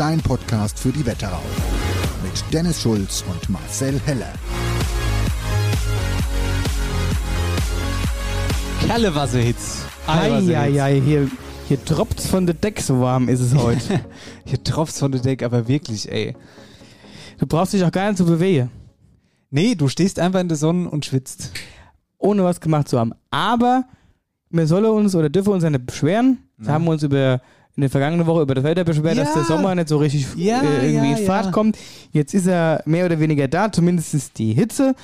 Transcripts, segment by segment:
Dein Podcast für die Wetterau. Mit Dennis Schulz und Marcel Heller. Kerlewasserhits. Eieiei, hier, hier tropft's von der Deck, so warm ist es heute. Hier tropft's von der Deck, aber wirklich, ey. Du brauchst dich auch gar nicht zu bewegen, Nee, du stehst einfach in der Sonne und schwitzt. ohne was gemacht zu haben. Aber wir sollen uns oder dürfen uns ja nicht beschweren. Wir haben uns über in der vergangenen Woche über das Wetter beschwert, dass Ja. der Sommer nicht so richtig Ja, äh, irgendwie ja, in Fahrt kommt. Jetzt ist er mehr oder weniger da, zumindest ist die Hitze.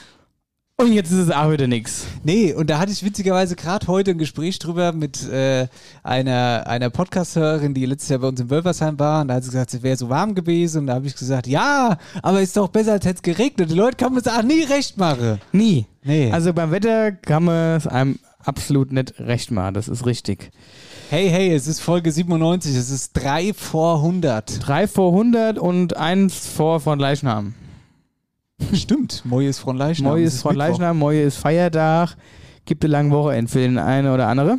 Und jetzt ist es auch wieder nichts. Nee, und da hatte ich witzigerweise gerade heute ein Gespräch drüber mit äh, einer, einer Podcast-Hörerin, die letztes Jahr bei uns in Wölfersheim war. Und da hat sie gesagt, es wäre so warm gewesen. Und da habe ich gesagt, ja, aber ist doch besser, als hätte es geregnet. Die Leute kann man es auch nie recht machen. Nie. Nee. Also beim Wetter kann man es einem absolut nicht recht machen, das ist richtig. Hey, hey, es ist Folge 97. Es ist 3 vor 100. Drei vor 100 und eins vor von Leichnam. Stimmt. Moje ist von Leichnam. Moje ist von. Leichnam, Moje ist Feiertag. Gibt eine lange Woche für den einen oder andere.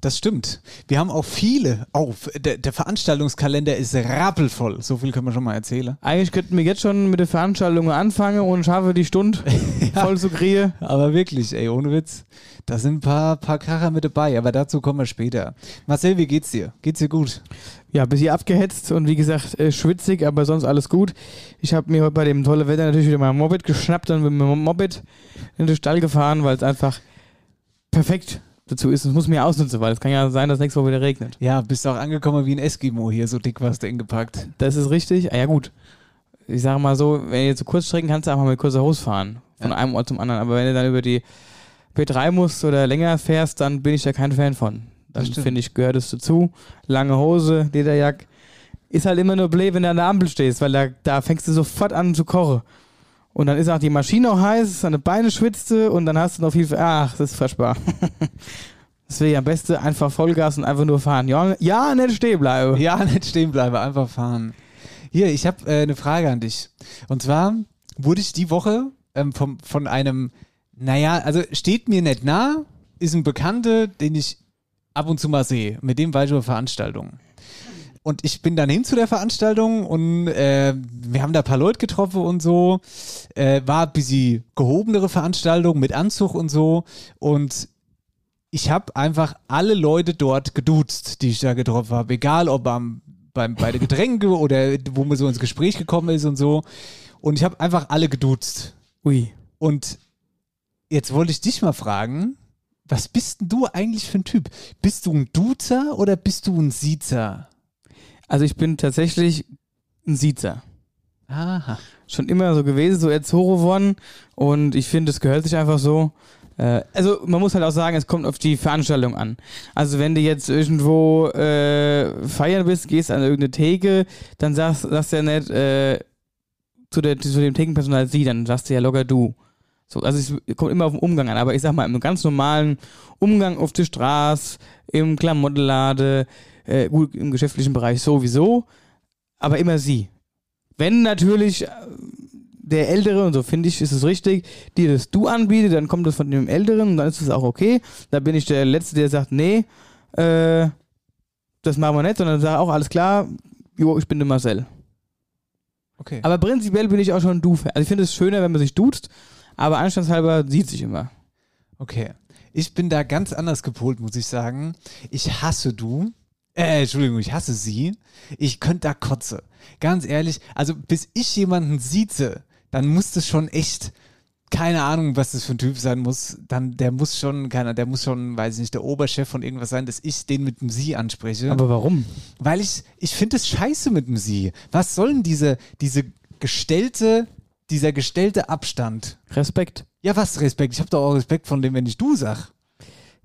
Das stimmt. Wir haben auch viele. Oh, der, der Veranstaltungskalender ist rappelvoll. So viel können wir schon mal erzählen. Eigentlich könnten wir jetzt schon mit der Veranstaltung anfangen und schaffe die Stunde voll zu kriegen. Aber wirklich, ey, ohne Witz. Da sind ein paar, paar Kracher mit dabei, aber dazu kommen wir später. Marcel, wie geht's dir? Geht's dir gut? Ja, bisschen abgehetzt und wie gesagt äh, schwitzig, aber sonst alles gut. Ich habe mir heute bei dem tollen Wetter natürlich wieder mein Moped geschnappt und mit meinem Moped in den Stall gefahren, weil es einfach perfekt dazu ist. Es muss mir ausnutzen, weil es kann ja sein, dass nächste Woche wieder regnet. Ja, bist auch angekommen wie ein Eskimo hier, so dick warst du ingepackt. Das ist richtig. Ah, ja, gut. Ich sage mal so, wenn ihr zu Kurzstrecken kannst du einfach mit kurzer Hose fahren. Von Ja. einem Ort zum anderen. Aber wenn du dann über die P3 musst oder länger fährst, dann bin ich da kein Fan von. Dann finde ich, gehört es dazu. Lange Hose, Lederjack. Ist halt immer nur blöd, wenn du an der Ampel stehst, weil da, da fängst du sofort an zu kochen. Und dann ist auch die Maschine auch heiß, deine Beine schwitzte und dann hast du noch viel. Ach, das ist furchtbar. Deswegen am besten einfach Vollgas und einfach nur fahren. Ja, ja nicht stehen bleiben. Ja, nicht stehen bleiben, einfach fahren. Hier, ich habe äh, eine Frage an dich. Und zwar wurde ich die Woche ähm, vom, von einem, naja, also steht mir nicht nah, ist ein Bekannter, den ich ab und zu mal sehe. Mit dem war ich über Veranstaltungen. Und ich bin dann hin zu der Veranstaltung und äh, wir haben da ein paar Leute getroffen und so. Äh, war ein bisschen gehobenere Veranstaltung mit Anzug und so. Und ich habe einfach alle Leute dort geduzt, die ich da getroffen habe. Egal ob am, beim, bei der Getränke oder wo man so ins Gespräch gekommen ist und so. Und ich habe einfach alle geduzt. Ui. Und jetzt wollte ich dich mal fragen, was bist denn du eigentlich für ein Typ? Bist du ein Duzer oder bist du ein Siezer? Also ich bin tatsächlich ein Siezer. Aha. Schon immer so gewesen, so erzogen worden. Und ich finde, es gehört sich einfach so. Äh, also man muss halt auch sagen, es kommt auf die Veranstaltung an. Also wenn du jetzt irgendwo äh, feiern bist, gehst an irgendeine Theke, dann sagst, sagst du ja nicht äh, zu, der, zu dem Thekenpersonal sie, dann sagst du ja locker du. So, also es kommt immer auf den Umgang an, aber ich sag mal, im ganz normalen Umgang auf der Straße, im Klamottenlade, äh, gut, im geschäftlichen Bereich sowieso, aber immer sie. Wenn natürlich äh, der Ältere, und so finde ich, ist es richtig, dir das Du anbietet, dann kommt das von dem Älteren und dann ist es auch okay. Da bin ich der Letzte, der sagt, nee, äh, das machen wir nicht, sondern sage auch, alles klar, jo, ich bin der Marcel. Okay. Aber prinzipiell bin ich auch schon du. Also ich finde es schöner, wenn man sich duzt, aber anstandshalber sieht sich immer. Okay. Ich bin da ganz anders gepolt, muss ich sagen. Ich hasse du. Äh, Entschuldigung, ich hasse sie. Ich könnte da kotze. Ganz ehrlich, also bis ich jemanden sieze, dann muss das schon echt, keine Ahnung, was das für ein Typ sein muss. Dann, der muss schon, keiner, der muss schon, weiß ich nicht, der Oberchef von irgendwas sein, dass ich den mit dem Sie anspreche. Aber warum? Weil ich, ich finde es scheiße mit dem Sie. Was soll denn diese, diese gestellte, dieser gestellte Abstand? Respekt. Ja, was Respekt? Ich habe doch auch Respekt von dem, wenn ich du sag.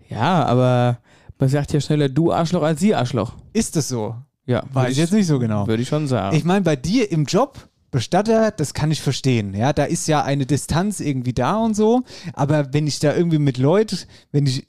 Ja, aber man sagt ja schneller du Arschloch als sie Arschloch. Ist das so? Ja, Weiß ich jetzt nicht so genau. Würde ich schon sagen. Ich meine, bei dir im Job, Bestatter, das kann ich verstehen. Ja, da ist ja eine Distanz irgendwie da und so. Aber wenn ich da irgendwie mit Leuten, wenn ich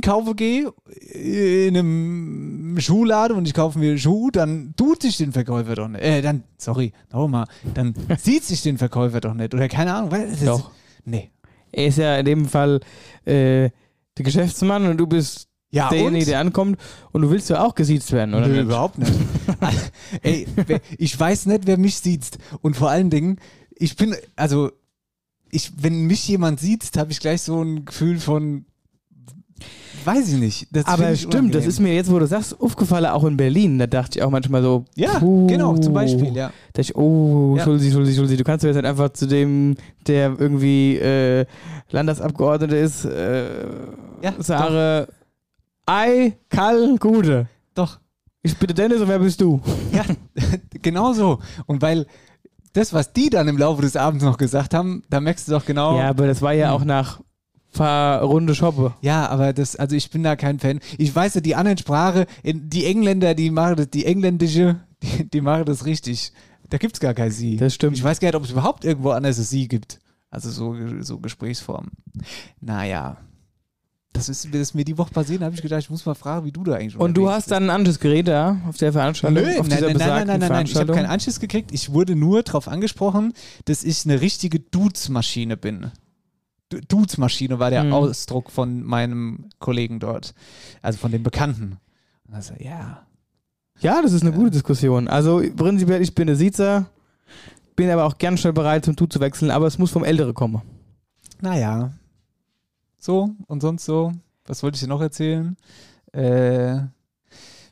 Kaufe gehe, in einem Schuhladen und ich kaufe mir Schuh, dann tut sich den Verkäufer doch nicht. Äh, dann, sorry, nochmal, dann sieht sich den Verkäufer doch nicht. Oder keine Ahnung. Weil das Doch. Nee. er ist ja in dem Fall äh, der Geschäftsmann und du bist Ja, derjenige, der ankommt und du willst ja auch gesiezt werden, oder? Nö, nicht? überhaupt nicht. Ey, ich weiß nicht, wer mich sieht. Und vor allen Dingen, ich bin, also, ich, wenn mich jemand sieht, habe ich gleich so ein Gefühl von, weiß ich nicht. Das Aber stimmt, das unangenehm. ist mir jetzt, wo du sagst, aufgefallen, auch in Berlin. Da dachte ich auch manchmal so, Ja, puh. genau, zum Beispiel, ja. Da ich, oh, Ja. Schulzi, Schulzi, du kannst jetzt einfach zu dem, der irgendwie äh, Landesabgeordneter ist, äh, Ja, sage, Ei, Kall, Gute. Doch, Ich bitte Dennis und wer bist du? ja, genau so. Und weil das, was die dann im Laufe des Abends noch gesagt haben, da merkst du doch genau. Ja, aber das war ja auch nach paar Runde Shoppe. Ja, aber das, also ich bin da kein Fan. Ich weiß ja, die anderen Sprache, die Engländer, die machen das, die engländische, die, die machen das richtig. Da gibt's gar kein Sie. Das stimmt. Ich weiß gar nicht, ob es überhaupt irgendwo anders ein Sie gibt. Also so, so Gesprächsformen. Naja. Das ist, das ist mir die Woche passiert, da habe ich gedacht, ich muss mal fragen, wie du da eigentlich Und du hast dann ein Anschlussgerät da auf der Veranstaltung? Nö, auf nein, nein, nein, nein, nein, nein, nein. Ich habe keinen Anschluss gekriegt. Ich wurde nur darauf angesprochen, dass ich eine richtige Dudes-Maschine bin. Du- Dudes-Maschine war der Mhm. Ausdruck von meinem Kollegen dort. Also von dem Bekannten. Also, ja. Ja, das ist eine gute Diskussion. Also prinzipiell, ich bin der Siezer, bin aber auch gern schnell bereit, zum Du zu wechseln, aber es muss vom Ältere kommen. Naja. So und sonst so. Was wollte ich dir noch erzählen? Äh,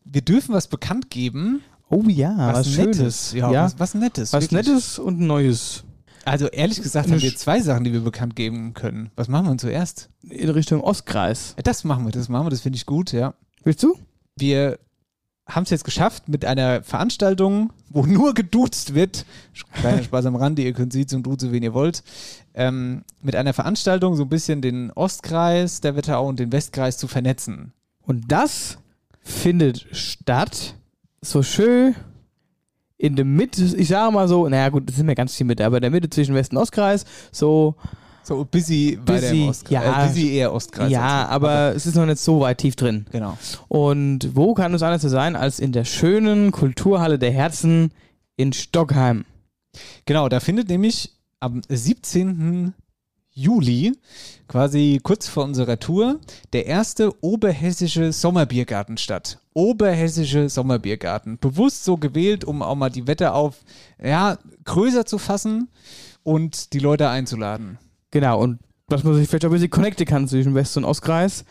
wir dürfen was bekannt geben. Oh ja, was, Nettes. Schönes. Ja, Ja, Was, was Nettes. was wirklich. Nettes und Neues. Also ehrlich gesagt haben wir zwei Sachen, die wir bekannt geben können. Was machen wir denn zuerst? In Richtung Ostkreis. Das machen wir, das machen wir, das finde ich gut, ja. Willst du? Wir haben es jetzt geschafft mit einer Veranstaltung, wo nur geduzt wird. Kleiner Spaß am Rande, ihr könnt sie zum Duzen, wen ihr wollt. Ähm, mit einer Veranstaltung so ein bisschen den Ostkreis der Wetterau und den Westkreis zu vernetzen. Und das findet statt, so schön in der Mitte, ich sage mal so, naja gut, das sind wir ganz viel Mitte, aber in der Mitte zwischen Westen und Ostkreis, so, So busy, weiter im Busy, Ostkreis. ja. Äh, busy eher Ostkreis. ja, aber es ist noch nicht so weit tief drin. Genau. Und wo kann es anders sein als in der schönen Kulturhalle der Herzen in Stockheim? Genau, da findet nämlich am 17. Juli, quasi kurz vor unserer Tour, der erste oberhessische Sommerbiergarten statt. Oberhessische Sommerbiergarten. Bewusst so gewählt, um auch mal die Wette auf, ja, größer zu fassen und die Leute einzuladen. Genau, und dass man sich vielleicht auch ein bisschen connecten kann zwischen West- und Ostkreis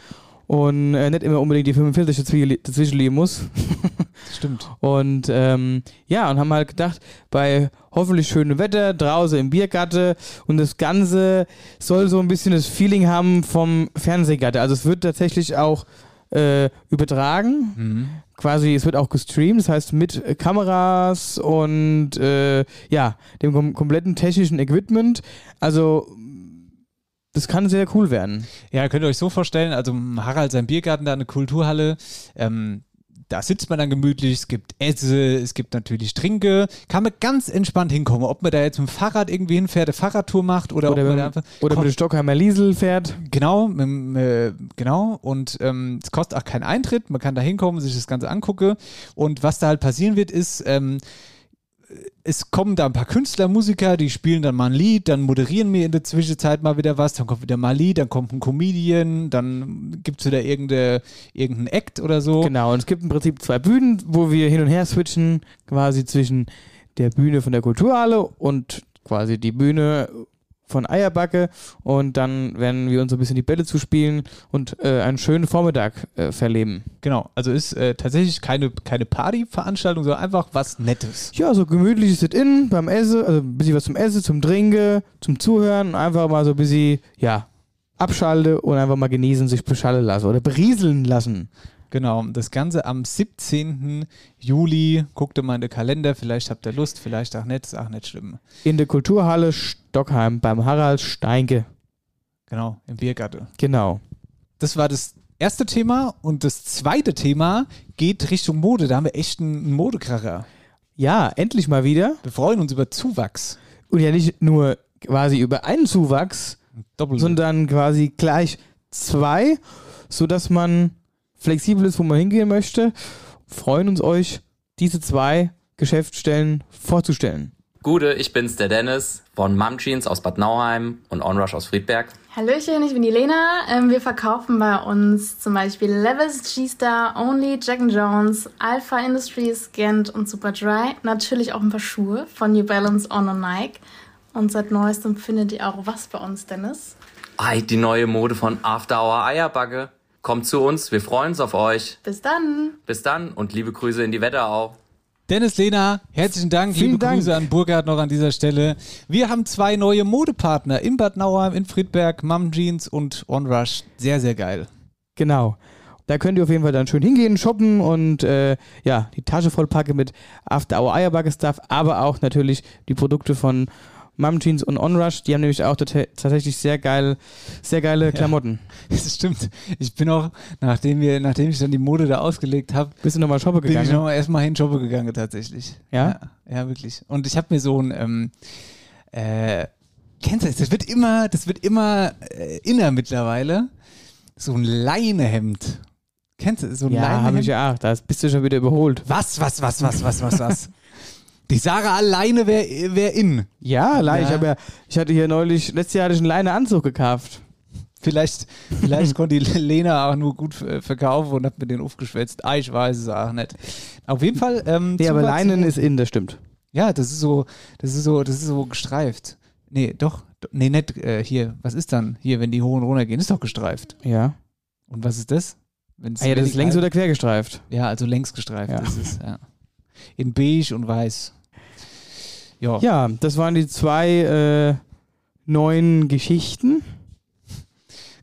und äh, nicht immer unbedingt die 45 dazwischen dazwischen liegen muss. Stimmt. Und ähm, ja, und haben halt gedacht, bei hoffentlich schönem Wetter, draußen im Biergatte und das Ganze soll so ein bisschen das Feeling haben vom Fernsehgatte. Also es wird tatsächlich auch äh, übertragen. Mhm. Quasi, es wird auch gestreamt, das heißt mit äh, Kameras und äh, ja, dem kom kompletten technischen Equipment. Also das kann sehr cool werden. Ja, könnt ihr euch so vorstellen, also Harald sein Biergarten da eine Kulturhalle, ähm, da sitzt man dann gemütlich, es gibt Esse, es gibt natürlich Trinke, kann man ganz entspannt hinkommen. Ob man da jetzt mit dem Fahrrad irgendwie hinfährt, eine Fahrradtour macht oder, Oder, ob man da einfach. oder mit dem Stockheimer Liesel fährt. Genau, mit, äh, genau. Und ähm, es kostet auch keinen Eintritt. Man kann da hinkommen, sich das Ganze angucken. Und was da halt passieren wird, ist, ähm, es kommen da ein paar Künstler, Musiker, die spielen dann mal ein Lied, dann moderieren wir in der Zwischenzeit mal wieder was, dann kommt wieder mal ein Lied, dann kommt ein Comedian, dann gibt es wieder irgendeine, irgendeinen Act oder so. Genau, und es gibt im Prinzip zwei Bühnen, wo wir hin und her switchen, quasi zwischen der Bühne von der Kulturhalle und quasi die Bühne von Eierbacke und dann werden wir uns ein bisschen die Bälle zuspielen und äh, einen schönen Vormittag äh, verleben. Genau, also ist äh, tatsächlich keine, keine Partyveranstaltung, sondern einfach was Nettes. Ja, so gemütliches Sit-In beim Essen, also ein bisschen was zum Essen, zum Trinken, zum Zuhören, einfach mal so ein bisschen, ja, abschalte und einfach mal genießen, sich beschallen lassen oder berieseln lassen. Genau, das Ganze am 17. Juli. Guckt mal in den Kalender, vielleicht habt ihr Lust, vielleicht auch nicht, ist auch nicht schlimm. In der Kulturhalle Stockheim beim Harald Steinke. Genau, im Biergarten. Genau. Das war das erste Thema und das zweite Thema geht Richtung Mode. Da haben wir echt einen Modekracher. Ja, endlich mal wieder. Wir freuen uns über Zuwachs. Und ja nicht nur quasi über einen Zuwachs, Doppelt. sondern quasi gleich zwei, sodass man flexibel ist, wo man hingehen möchte. Freuen uns euch, diese zwei Geschäftsstellen vorzustellen. Gute, ich bin's, der Dennis von Mum Jeans aus Bad Nauheim und Onrush aus Friedberg. Hallöchen, ich bin die Lena. Ähm, wir verkaufen bei uns zum Beispiel Levis, G-Star, Only, Jack Jones, Alpha Industries, Gent und Superdry. Natürlich auch ein paar Schuhe von New Balance, On und Nike. Und seit neuestem findet ihr auch was bei uns, Dennis. Ei, die neue Mode von After Hour Eierbacke. Kommt zu uns, wir freuen uns auf euch. Bis dann. Bis dann und liebe Grüße in die Wetterau. Dennis Lena, herzlichen Dank. Vielen Liebe Dank. Grüße an Burkhard noch an dieser Stelle. Wir haben zwei neue Modepartner in Bad Nauheim, in Friedberg, Mum Jeans und Onrush. Sehr, sehr geil. Genau. Da könnt ihr auf jeden Fall dann schön hingehen, shoppen und äh, ja, die Tasche vollpacken mit After Hour Eierbacke Stuff, aber auch natürlich die Produkte von Mum Jeans und Onrush. Die haben nämlich auch tat- tatsächlich sehr geil, sehr geile Klamotten. Das stimmt. Ich bin auch, nachdem, wir, nachdem ich dann die Mode da ausgelegt habe, Bist du nochmal shoppen bin ich gegangen? nochmal erstmal hin shoppen gegangen tatsächlich. Ja? Ja, ja, wirklich. Und ich habe mir so ein, ähm, äh, kennst du das? Das wird immer, das wird immer äh, inner mittlerweile. So ein Leinehemd. Kennst du so ein Ja, habe Leinehemd? ich ja. Da bist du schon wieder überholt. Was, was, was, was, was, was, was? Die Sarah alleine wäre wär in. Ja, Ja. Ich, ja, ich hatte hier neulich, letztes Jahr hatte ich einen Leineanzug gekauft. Vielleicht, vielleicht konnte die Lena auch nur gut verkaufen und hat mir den aufgeschwätzt. Ah, ich weiß es auch nicht. Auf jeden Fall. Ähm, Nee, aber Leinen ist in, das stimmt. Ja, das ist so, das ist so, das ist so gestreift. Nee, doch. do- Nee, nicht äh, hier. Was ist dann? Hier, wenn die hoch und runter gehen, ist doch gestreift. Ja. Und was ist das? Wenn's Ah ja, das wenn ist längs oder quer gestreift. Ja, also längs gestreift Ja. ist es, ja. In beige und weiß. Ja. Ja, das waren die zwei äh, neuen Geschichten.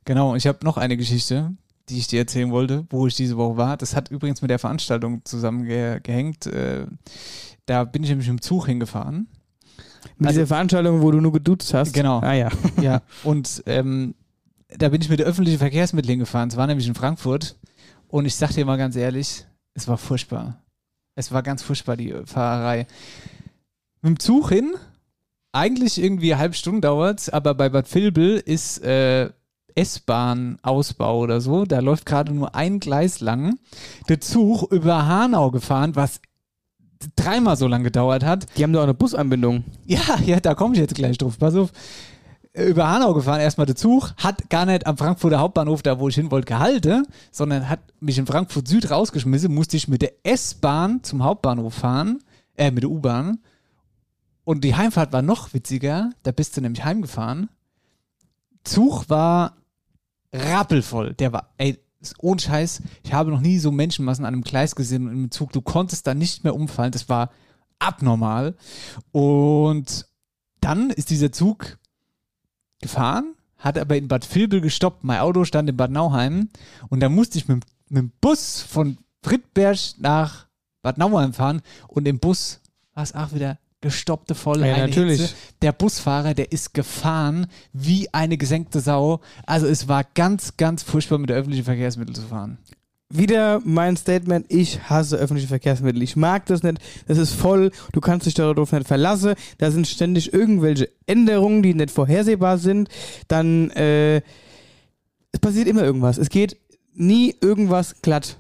Genau, ich habe noch eine Geschichte, die ich dir erzählen wollte, wo ich diese Woche war. Das hat übrigens mit der Veranstaltung zusammengehängt. Äh, da bin ich nämlich im Zug hingefahren. Mit Also- dieser Veranstaltung, wo du nur geduzt hast. Genau. Ah ja. Ja, und ähm, da bin ich mit öffentlichen Verkehrsmitteln hingefahren. Es war nämlich in Frankfurt. Und ich sag dir mal ganz ehrlich, es war furchtbar. Es war ganz furchtbar, die Fahrerei. Mit dem Zug hin, eigentlich irgendwie eine halbe Stunde dauert aber bei Bad Vilbel ist äh, S-Bahn-Ausbau oder so. Da läuft gerade nur ein Gleis lang. Der Zug über Hanau gefahren, was dreimal so lange gedauert hat. Die haben da auch eine Busanbindung. Ja, ja, da komme ich jetzt gleich drauf. Pass auf. Über Hanau gefahren, erstmal der Zug, hat gar nicht am Frankfurter Hauptbahnhof, da wo ich hin wollte, gehalten, sondern hat mich in Frankfurt Süd rausgeschmissen, musste ich mit der S-Bahn zum Hauptbahnhof fahren, äh, mit der U-Bahn. Und die Heimfahrt war noch witziger, da bist du nämlich heimgefahren. Zug war rappelvoll, der war, ey, ohne Scheiß, ich habe noch nie so Menschenmassen an einem Gleis gesehen und im Zug, du konntest da nicht mehr umfallen, das war abnormal. Und dann ist dieser Zug gefahren, hat aber in Bad Vilbel gestoppt. Mein Auto stand in Bad Nauheim und da musste ich mit, mit dem Bus von Friedberg nach Bad Nauheim fahren und im Bus war es auch wieder gestoppte volle Ja, eine natürlich. Hitze. Der Busfahrer, der ist gefahren wie eine gesenkte Sau. Also es war ganz, ganz furchtbar mit öffentlichen Verkehrsmittel zu fahren. Wieder mein Statement, ich hasse öffentliche Verkehrsmittel. Ich mag das nicht. Das ist voll. Du kannst dich darauf nicht verlassen. Da sind ständig irgendwelche Änderungen, die nicht vorhersehbar sind. Dann, äh, es passiert immer irgendwas. Es geht nie irgendwas glatt.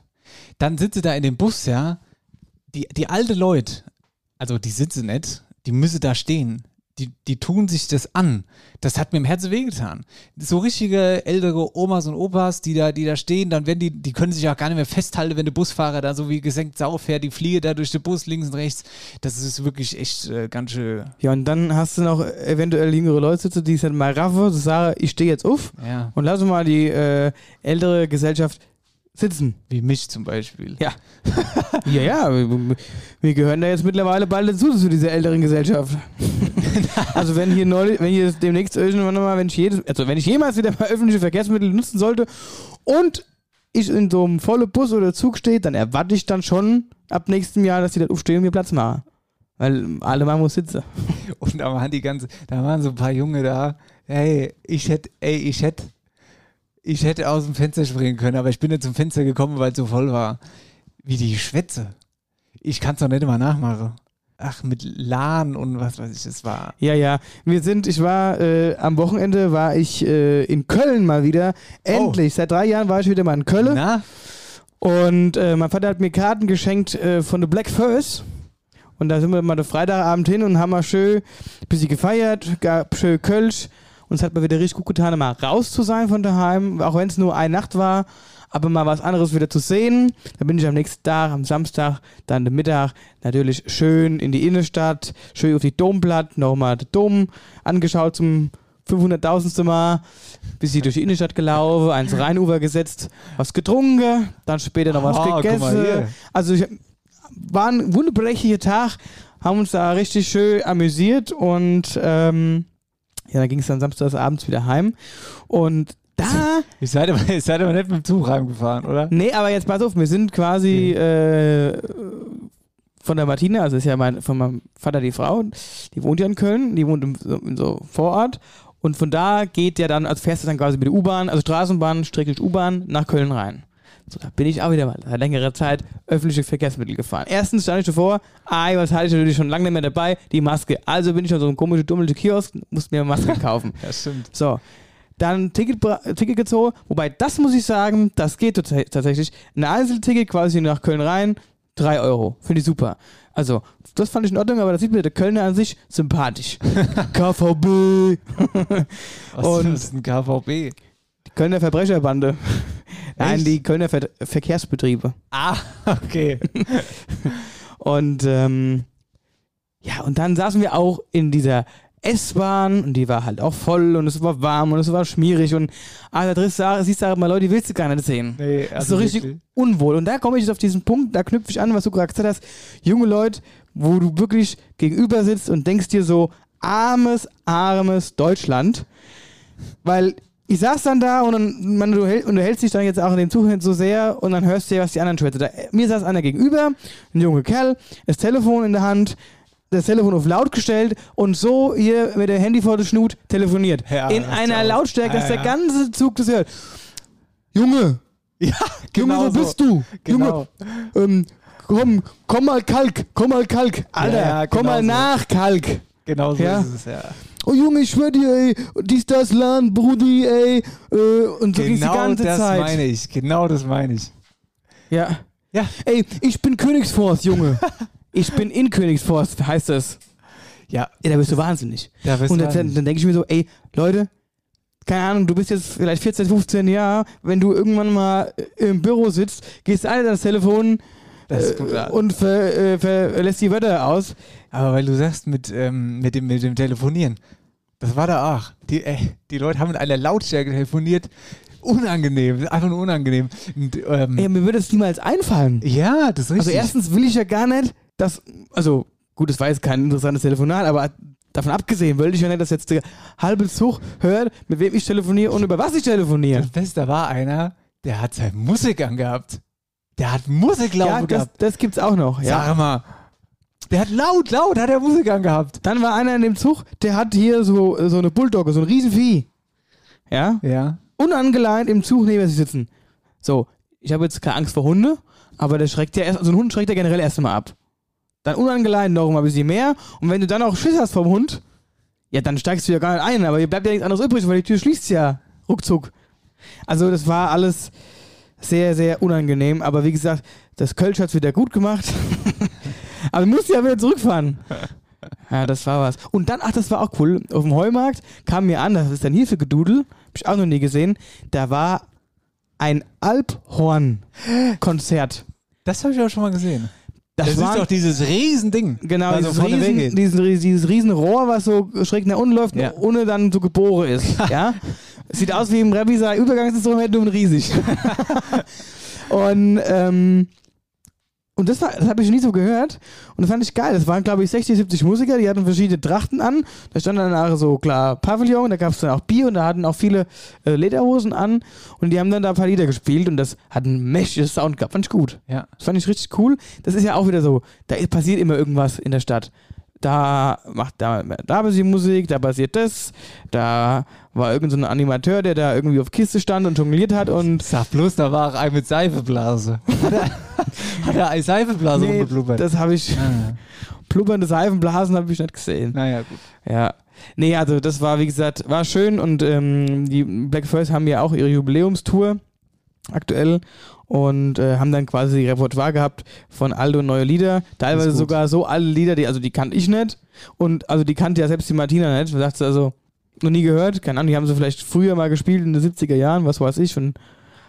Dann sitze da in dem Bus, ja, die, die alte Leute, also die sitzen nicht, die müssen da stehen. Die, die tun sich das an. Das hat mir im Herzen wehgetan. So richtige ältere Omas und Opas, die da, die da stehen, dann werden die, die können sich auch gar nicht mehr festhalten, wenn der Busfahrer da so wie gesenkt Sau fährt, die fliege da durch den Bus links und rechts. Das ist wirklich echt äh, ganz schön. Ja, und dann hast du noch eventuell jüngere Leute sitzen, die sind mal raffe, sagen, ich stehe jetzt auf Ja. und lass mal die äh, ältere Gesellschaft sitzen. Wie mich zum Beispiel. Ja. ja, ja, wir, wir gehören da jetzt mittlerweile bald dazu, zu dieser älteren Gesellschaft. also wenn hier neulich, wenn hier demnächst irgendwann mal, wenn ich jedes, also wenn ich jemals wieder mal öffentliche Verkehrsmittel nutzen sollte und ich in so einem vollen Bus oder Zug stehe, dann erwarte ich dann schon ab nächstem Jahr, dass die da aufstehen und mir Platz machen. Weil alle mal muss sitzen. Und da waren die ganze, da waren so ein paar Junge da. Hey, ich hätte, ey, ich hätte, ich hätte aus dem Fenster springen können, aber ich bin nicht zum Fenster gekommen, weil es so voll war. Wie die Schwätze. Ich kann es doch nicht immer nachmachen. Ach, mit Lahn und was weiß ich, es war. Ja, ja. Wir sind, ich war, äh, am Wochenende war ich äh, in Köln mal wieder. Endlich. Seit drei Jahren war ich wieder mal in Köln. Na? Und äh, mein Vater hat mir Karten geschenkt äh, von The Black First. Und da sind wir mal den Freitagabend hin und haben mal schön ein bisschen gefeiert, gab schön Kölsch. Und es hat mir wieder richtig gut getan, mal raus zu sein von daheim, auch wenn es nur eine Nacht war, aber mal was anderes wieder zu sehen. Da bin ich am nächsten Tag, am Samstag, dann den Mittag natürlich schön in die Innenstadt, schön auf die Domplatte, nochmal den Dom angeschaut zum 500.000. Mal, bisschen durch die Innenstadt gelaufen, ans Rheinufer gesetzt, was getrunken, dann später noch was mal gegessen. Also ich, war ein wunderbarer Tag, haben uns da richtig schön amüsiert und ähm, ja, dann ging es dann samstagsabends wieder heim. Und da, Ich seid aber, ihr seid aber nicht mit dem Zug heimgefahren, oder? nee, aber jetzt pass auf, wir sind quasi äh, von der Martina, also ist ja mein, von meinem Vater die Frau, die wohnt ja in Köln, die wohnt im, so- in so Vorort. Und von da geht ja dann, also fährst du dann quasi mit der U-Bahn, also Straßenbahn, Strecke U-Bahn nach Köln rein. So, da bin ich auch wieder mal seit längerer Zeit öffentliche Verkehrsmittel gefahren. Erstens stand ich davor, ah, was hatte ich natürlich schon lange nicht mehr dabei, die Maske. Also bin ich an so einem komischen, dummelnden Kiosk, musste mir eine Maske kaufen. Ja, stimmt. So, dann Ticket, Ticket gezogen, wobei das muss ich sagen, das geht tats- tatsächlich. Ein Einzelticket quasi nach Köln rein, 3 Euro. Finde ich super. Also, das fand ich in Ordnung, aber das sieht mir der Kölner an sich sympathisch. KVB. Was Und- ist ein KVB? Die Kölner Verbrecherbande. Nein, die Kölner Ver Verkehrsbetriebe. Ah, okay. Und ähm, ja, und dann saßen wir auch in dieser S-Bahn und die war halt auch voll und es war warm und es war schmierig und ah, da drin siehst du halt mal Leute, die willst du gar nicht sehen. Nee, Das ist also so richtig wirklich. unwohl. Und da komme ich jetzt auf diesen Punkt, da knüpfe ich an, was du gerade gesagt hast. Junge Leute, wo du wirklich gegenüber sitzt und denkst dir so, armes, armes Deutschland. Weil ich saß dann da und dann, man, du, hält, und du hältst dich dann jetzt auch in den Zuhören so sehr und dann hörst du ja, was die anderen schwätzen. Da, mir saß einer gegenüber, ein junger Kerl, das Telefon in der Hand, das Telefon auf laut gestellt und so hier mit dem Handy vor der Schnut telefoniert. Ja, in einer auch- Lautstärke, dass Ja, der ganze Zug das hört. Junge, Ja, Junge, genau wo so. bist du? Genau. Junge, ähm, komm, komm mal Kalk, komm mal Kalk. Alter, Ja, ja, komm genau mal so. nach Kalk. Genau so ist es, ja. Oh Junge, ich schwör dir, ey, dies, das, Land, Brudi, ey. Äh, und so ging's die Genau ganze das Zeit. meine ich. Genau das meine ich. Ja. Ja. Ey, ich bin Königsforst, Junge. ich bin in Königsforst, heißt das. Ja, Ja, da bist du wahnsinnig. da bist Und dann, dann denke ich mir so, ey, Leute, keine Ahnung, du bist jetzt vielleicht 14, 15 Jahre, wenn du irgendwann mal äh, im Büro sitzt, gehst alle das Telefon äh, und ver, äh, verlässt die Wörter aus. Aber weil du sagst, mit, ähm, mit, dem, mit dem Telefonieren, das war da auch. Die, ey, die Leute haben in einer Lautstärke telefoniert. Unangenehm, einfach nur unangenehm. Und, ähm, Ey, mir würde es niemals einfallen. ja, das ist richtig. Also erstens will ich ja gar nicht, dass, also gut, das war jetzt kein interessantes Telefonat, aber davon abgesehen wollte ich ja nicht, dass jetzt der halbe Zug hört, mit wem ich telefoniere und über was ich telefoniere. das Beste war einer, der hat seine Musik angehabt. Der hat Musik Ja, laufen das, gehabt. das gibt's auch noch. Ja. Sag mal. Der hat laut, laut, hat er Musik angehabt. Dann war einer in dem Zug, der hat hier so, so eine Bulldogge, so ein Riesenvieh. Ja? Ja. Unangeleint im Zug neben sich sitzen. So, ich habe jetzt keine Angst vor Hunde, aber der schreckt ja erst, also ein Hund schreckt ja generell erst mal ab. Dann unangeleint noch mal ein bisschen mehr und wenn du dann auch Schiss hast vom Hund, ja, dann steigst du ja gar nicht ein, aber hier bleibt ja nichts anderes übrig, weil die Tür schließt ja ruckzuck. Also das war alles sehr, sehr unangenehm, aber wie gesagt, das Kölsch hat's wieder gut gemacht. Aber du musst ja wieder zurückfahren. Ja, das war was. Und dann, ach, das war auch cool. Auf dem Heumarkt kam mir an, das ist dann hier für Gedudel, hab ich auch noch nie gesehen. Da war ein Alphorn-Konzert. Das habe ich auch schon mal gesehen. Das, Das, waren- ist doch dieses Riesending. Genau, was so dieses, riesen, dieses, dieses riesen Rohr, was so schräg nach unten läuft, Ja. ohne dann so geboren ist. ja? Sieht aus wie im Rabbi sei Übergangsinstrument, nur riesig. und, ähm, und das, war- das habe ich noch nie so gehört. Und das fand ich geil. Das waren, glaube ich, 60, 70 Musiker, die hatten verschiedene Trachten an. Da stand dann nachher so klar Pavillon, da gab es dann auch Bier und da hatten auch viele äh, Lederhosen an. Und die haben dann da ein paar Lieder gespielt und das hat ein mächtiges Sound gehabt. Fand ich gut. Ja. Das fand ich richtig cool. Das ist ja auch wieder so, da passiert immer irgendwas in der Stadt. Da macht da, da passiert Musik, da passiert das, da war irgendein so ein Animateur, der da irgendwie auf Kiste stand und jongliert hat und Sag bloß, da war auch ein mit Seifeblase. Hat er, eine Seifeblase nee, rumgeblubbert? das habe ich, Ah, blubbernde Seifenblasen habe ich nicht gesehen. naja, gut. Ja. Nee, also das war, wie gesagt, war schön und ähm, die Black First haben ja auch ihre Jubiläumstour aktuell und äh, haben dann quasi Repertoire gehabt von alte und neue Lieder. Teilweise sogar so alle Lieder, die, also die kannte ich nicht und also die kannte ja selbst die Martina nicht. Da sagt sie also, noch nie gehört, keine Ahnung, die haben sie vielleicht früher mal gespielt in den 70er Jahren, was weiß ich, und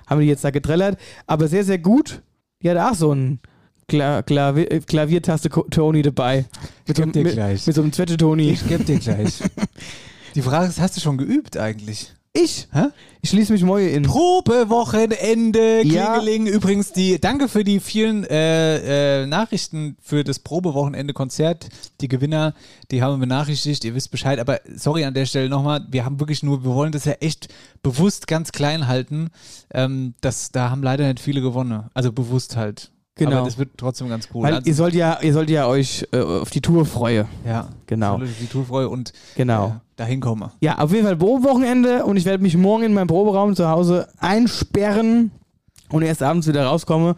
haben die jetzt da getrellert. Aber sehr, sehr gut. Die hat auch so ein Kla Klavier, äh, Klaviertaste Tony dabei. Mit, so, geb dir mit, gleich. mit so einem Zwetsche Tony. Ich geb dir gleich. Die Frage ist, hast du schon geübt eigentlich? Ich? Hä? Ich schließe mich Moje in. Probewochenende, Ja. Klingeling. Übrigens, die, danke für die vielen äh, äh, Nachrichten für das Probewochenende-Konzert. Die Gewinner, die haben wir benachrichtigt, ihr wisst Bescheid. Aber sorry an der Stelle nochmal, wir haben wirklich nur, wir wollen das ja echt bewusst ganz klein halten. Ähm, das, da haben leider nicht viele gewonnen. Also bewusst halt. Genau. Aber das wird trotzdem ganz cool. Weil Also, ihr sollt ja, ihr sollt ja euch äh, auf die Tour freuen. ja, Genau. Euch die Tour freuen und Genau. Dahin kommen. Ja, auf jeden Fall Probewochenende und ich werde mich morgen in meinem Proberaum zu Hause einsperren und erst abends wieder rauskomme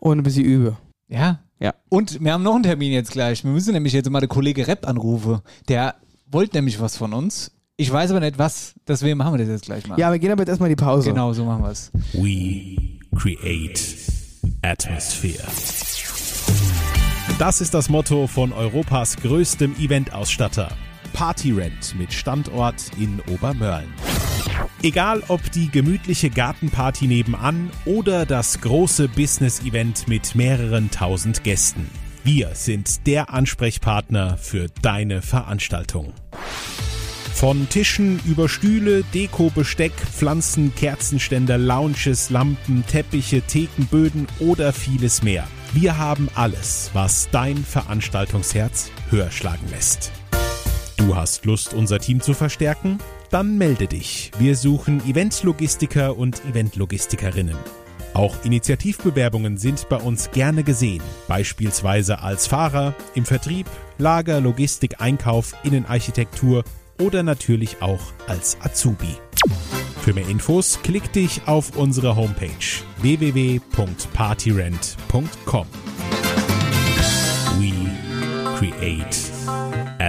und ein bisschen übe. Ja. Ja. Und wir haben noch einen Termin jetzt gleich. Wir müssen nämlich jetzt mal den Kollege Repp anrufen. Der wollte nämlich was von uns. Ich weiß aber nicht was, deswegen machen wir das jetzt gleich mal. Ja, wir gehen aber jetzt erstmal die Pause. Genau, so machen wir es. We create atmosphere. Das ist das Motto von Europas größtem Eventausstatter. Partyrent mit Standort in Obermörlen. Egal ob die gemütliche Gartenparty nebenan oder das große Business-Event mit mehreren tausend Gästen. Wir sind der Ansprechpartner für deine Veranstaltung. Von Tischen über Stühle, Deko, Besteck, Pflanzen, Kerzenständer, Lounges, Lampen, Teppiche, Theken, Böden oder vieles mehr. Wir haben alles, was dein Veranstaltungsherz höher schlagen lässt. Du hast Lust, unser Team zu verstärken? Dann melde dich. Wir suchen Eventlogistiker und Eventlogistikerinnen. Auch Initiativbewerbungen sind bei uns gerne gesehen, beispielsweise als Fahrer, im Vertrieb, Lager, Logistik, Einkauf, Innenarchitektur oder natürlich auch als Azubi. Für mehr Infos klick dich auf unsere Homepage www.partyrent.com. We create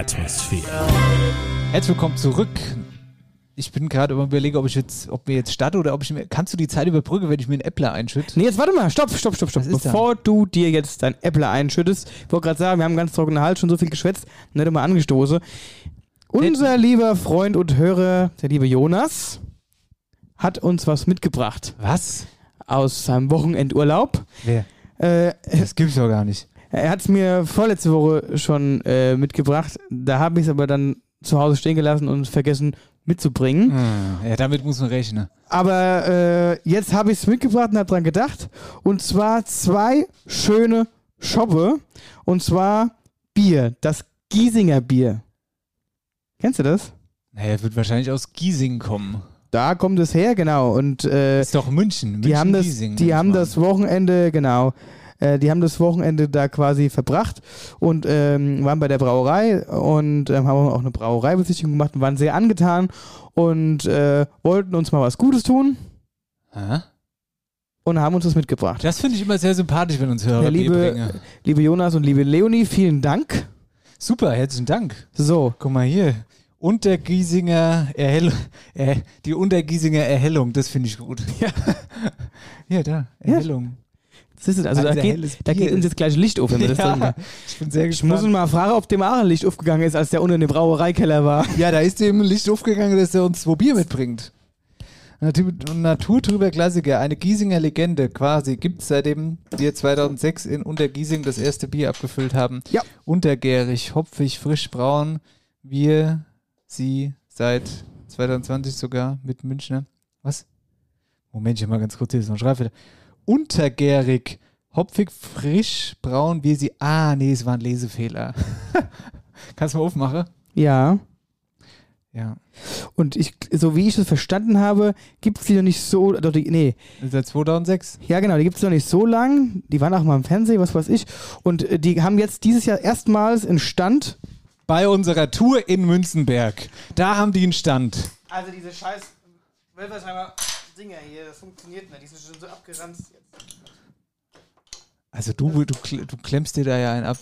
atmosphere. Herzlich willkommen zurück. Ich bin gerade über überlege, ob ich jetzt, ob mir jetzt starte oder ob ich mir. Kannst du die Zeit überbrücken, wenn ich mir einen Äppler einschütte? Nee, jetzt warte mal, stopp, stopp, stopp, stopp. Bevor du dir jetzt dein Äpple einschüttest, ich wollte gerade sagen, wir haben ganz trockenen Hals, schon so viel geschwätzt, nicht mal angestoßen. Unser lieber Freund und Hörer, der liebe Jonas, hat uns was mitgebracht Was? aus seinem Wochenendurlaub. Wer? Äh, Das gibt's doch gar nicht. Er hat es mir vorletzte Woche schon äh, mitgebracht. Da habe ich es aber dann zu Hause stehen gelassen und vergessen mitzubringen. Hm, ja, damit muss man rechnen. Aber äh, jetzt habe ich es mitgebracht und habe dran gedacht. Und zwar zwei schöne Schoppe. Und zwar Bier. Das Giesinger Bier. Kennst du das? Naja, wird wahrscheinlich aus Giesing kommen. Da kommt es her, genau. Und äh, Ist doch München. München die haben das, Giesing, die haben das Wochenende, genau. Äh, die haben das Wochenende da quasi verbracht und ähm, waren bei der Brauerei und ähm, haben auch eine Brauereibesichtigung gemacht und waren sehr angetan und äh, wollten uns mal was Gutes tun Hä? und haben uns das mitgebracht. Das finde ich immer sehr sympathisch, wenn uns Hörer Ja, liebe, liebe Jonas und liebe Leonie, vielen Dank. Super, herzlichen Dank. So, Guck mal hier. Untergiesinger Erhellung. Äh, die Untergiesinger Erhellung, das finde ich gut. Ja. ja, da. Erhellung. Das ist, also da geht, da geht uns jetzt gleich Licht auf, wenn wir das Ja, trinken. ich bin sehr Ich muss gespannt. ihn mal fragen, ob dem auch ein Licht aufgegangen ist, als der unten in dem Brauereikeller war. Ja, da ist dem Licht aufgegangen, dass er uns zwei Bier mitbringt. Natur, naturtrüber Klassiker, eine Giesinger Legende quasi, gibt es seitdem wir 2006 in Untergiesing das erste Bier abgefüllt haben. Ja. Untergärig, hopfig, frisch braun. Wir sie seit 2020 sogar mit Münchner. Was? Moment, ich mal ganz kurz hier so ein Schreibfehler. Untergärig, hopfig, frisch, braun, wir sie. Ah, nee, es war ein Lesefehler. Kannst du mal aufmachen? Ja. Ja. Und ich, so wie ich es verstanden habe, gibt es die noch nicht so. Doch die, nee. Seit 2006. Ja, genau, die gibt es noch nicht so lang. Die waren auch mal im Fernsehen, was weiß ich. Und äh, die haben jetzt dieses Jahr erstmals einen Stand. Bei unserer Tour in Münzenberg. Da haben die einen Stand. Also diese scheiß Dinger hier, das funktioniert nicht. Die sind schon so abgeranzt jetzt. Also du, du, du klemmst dir da ja einen ab.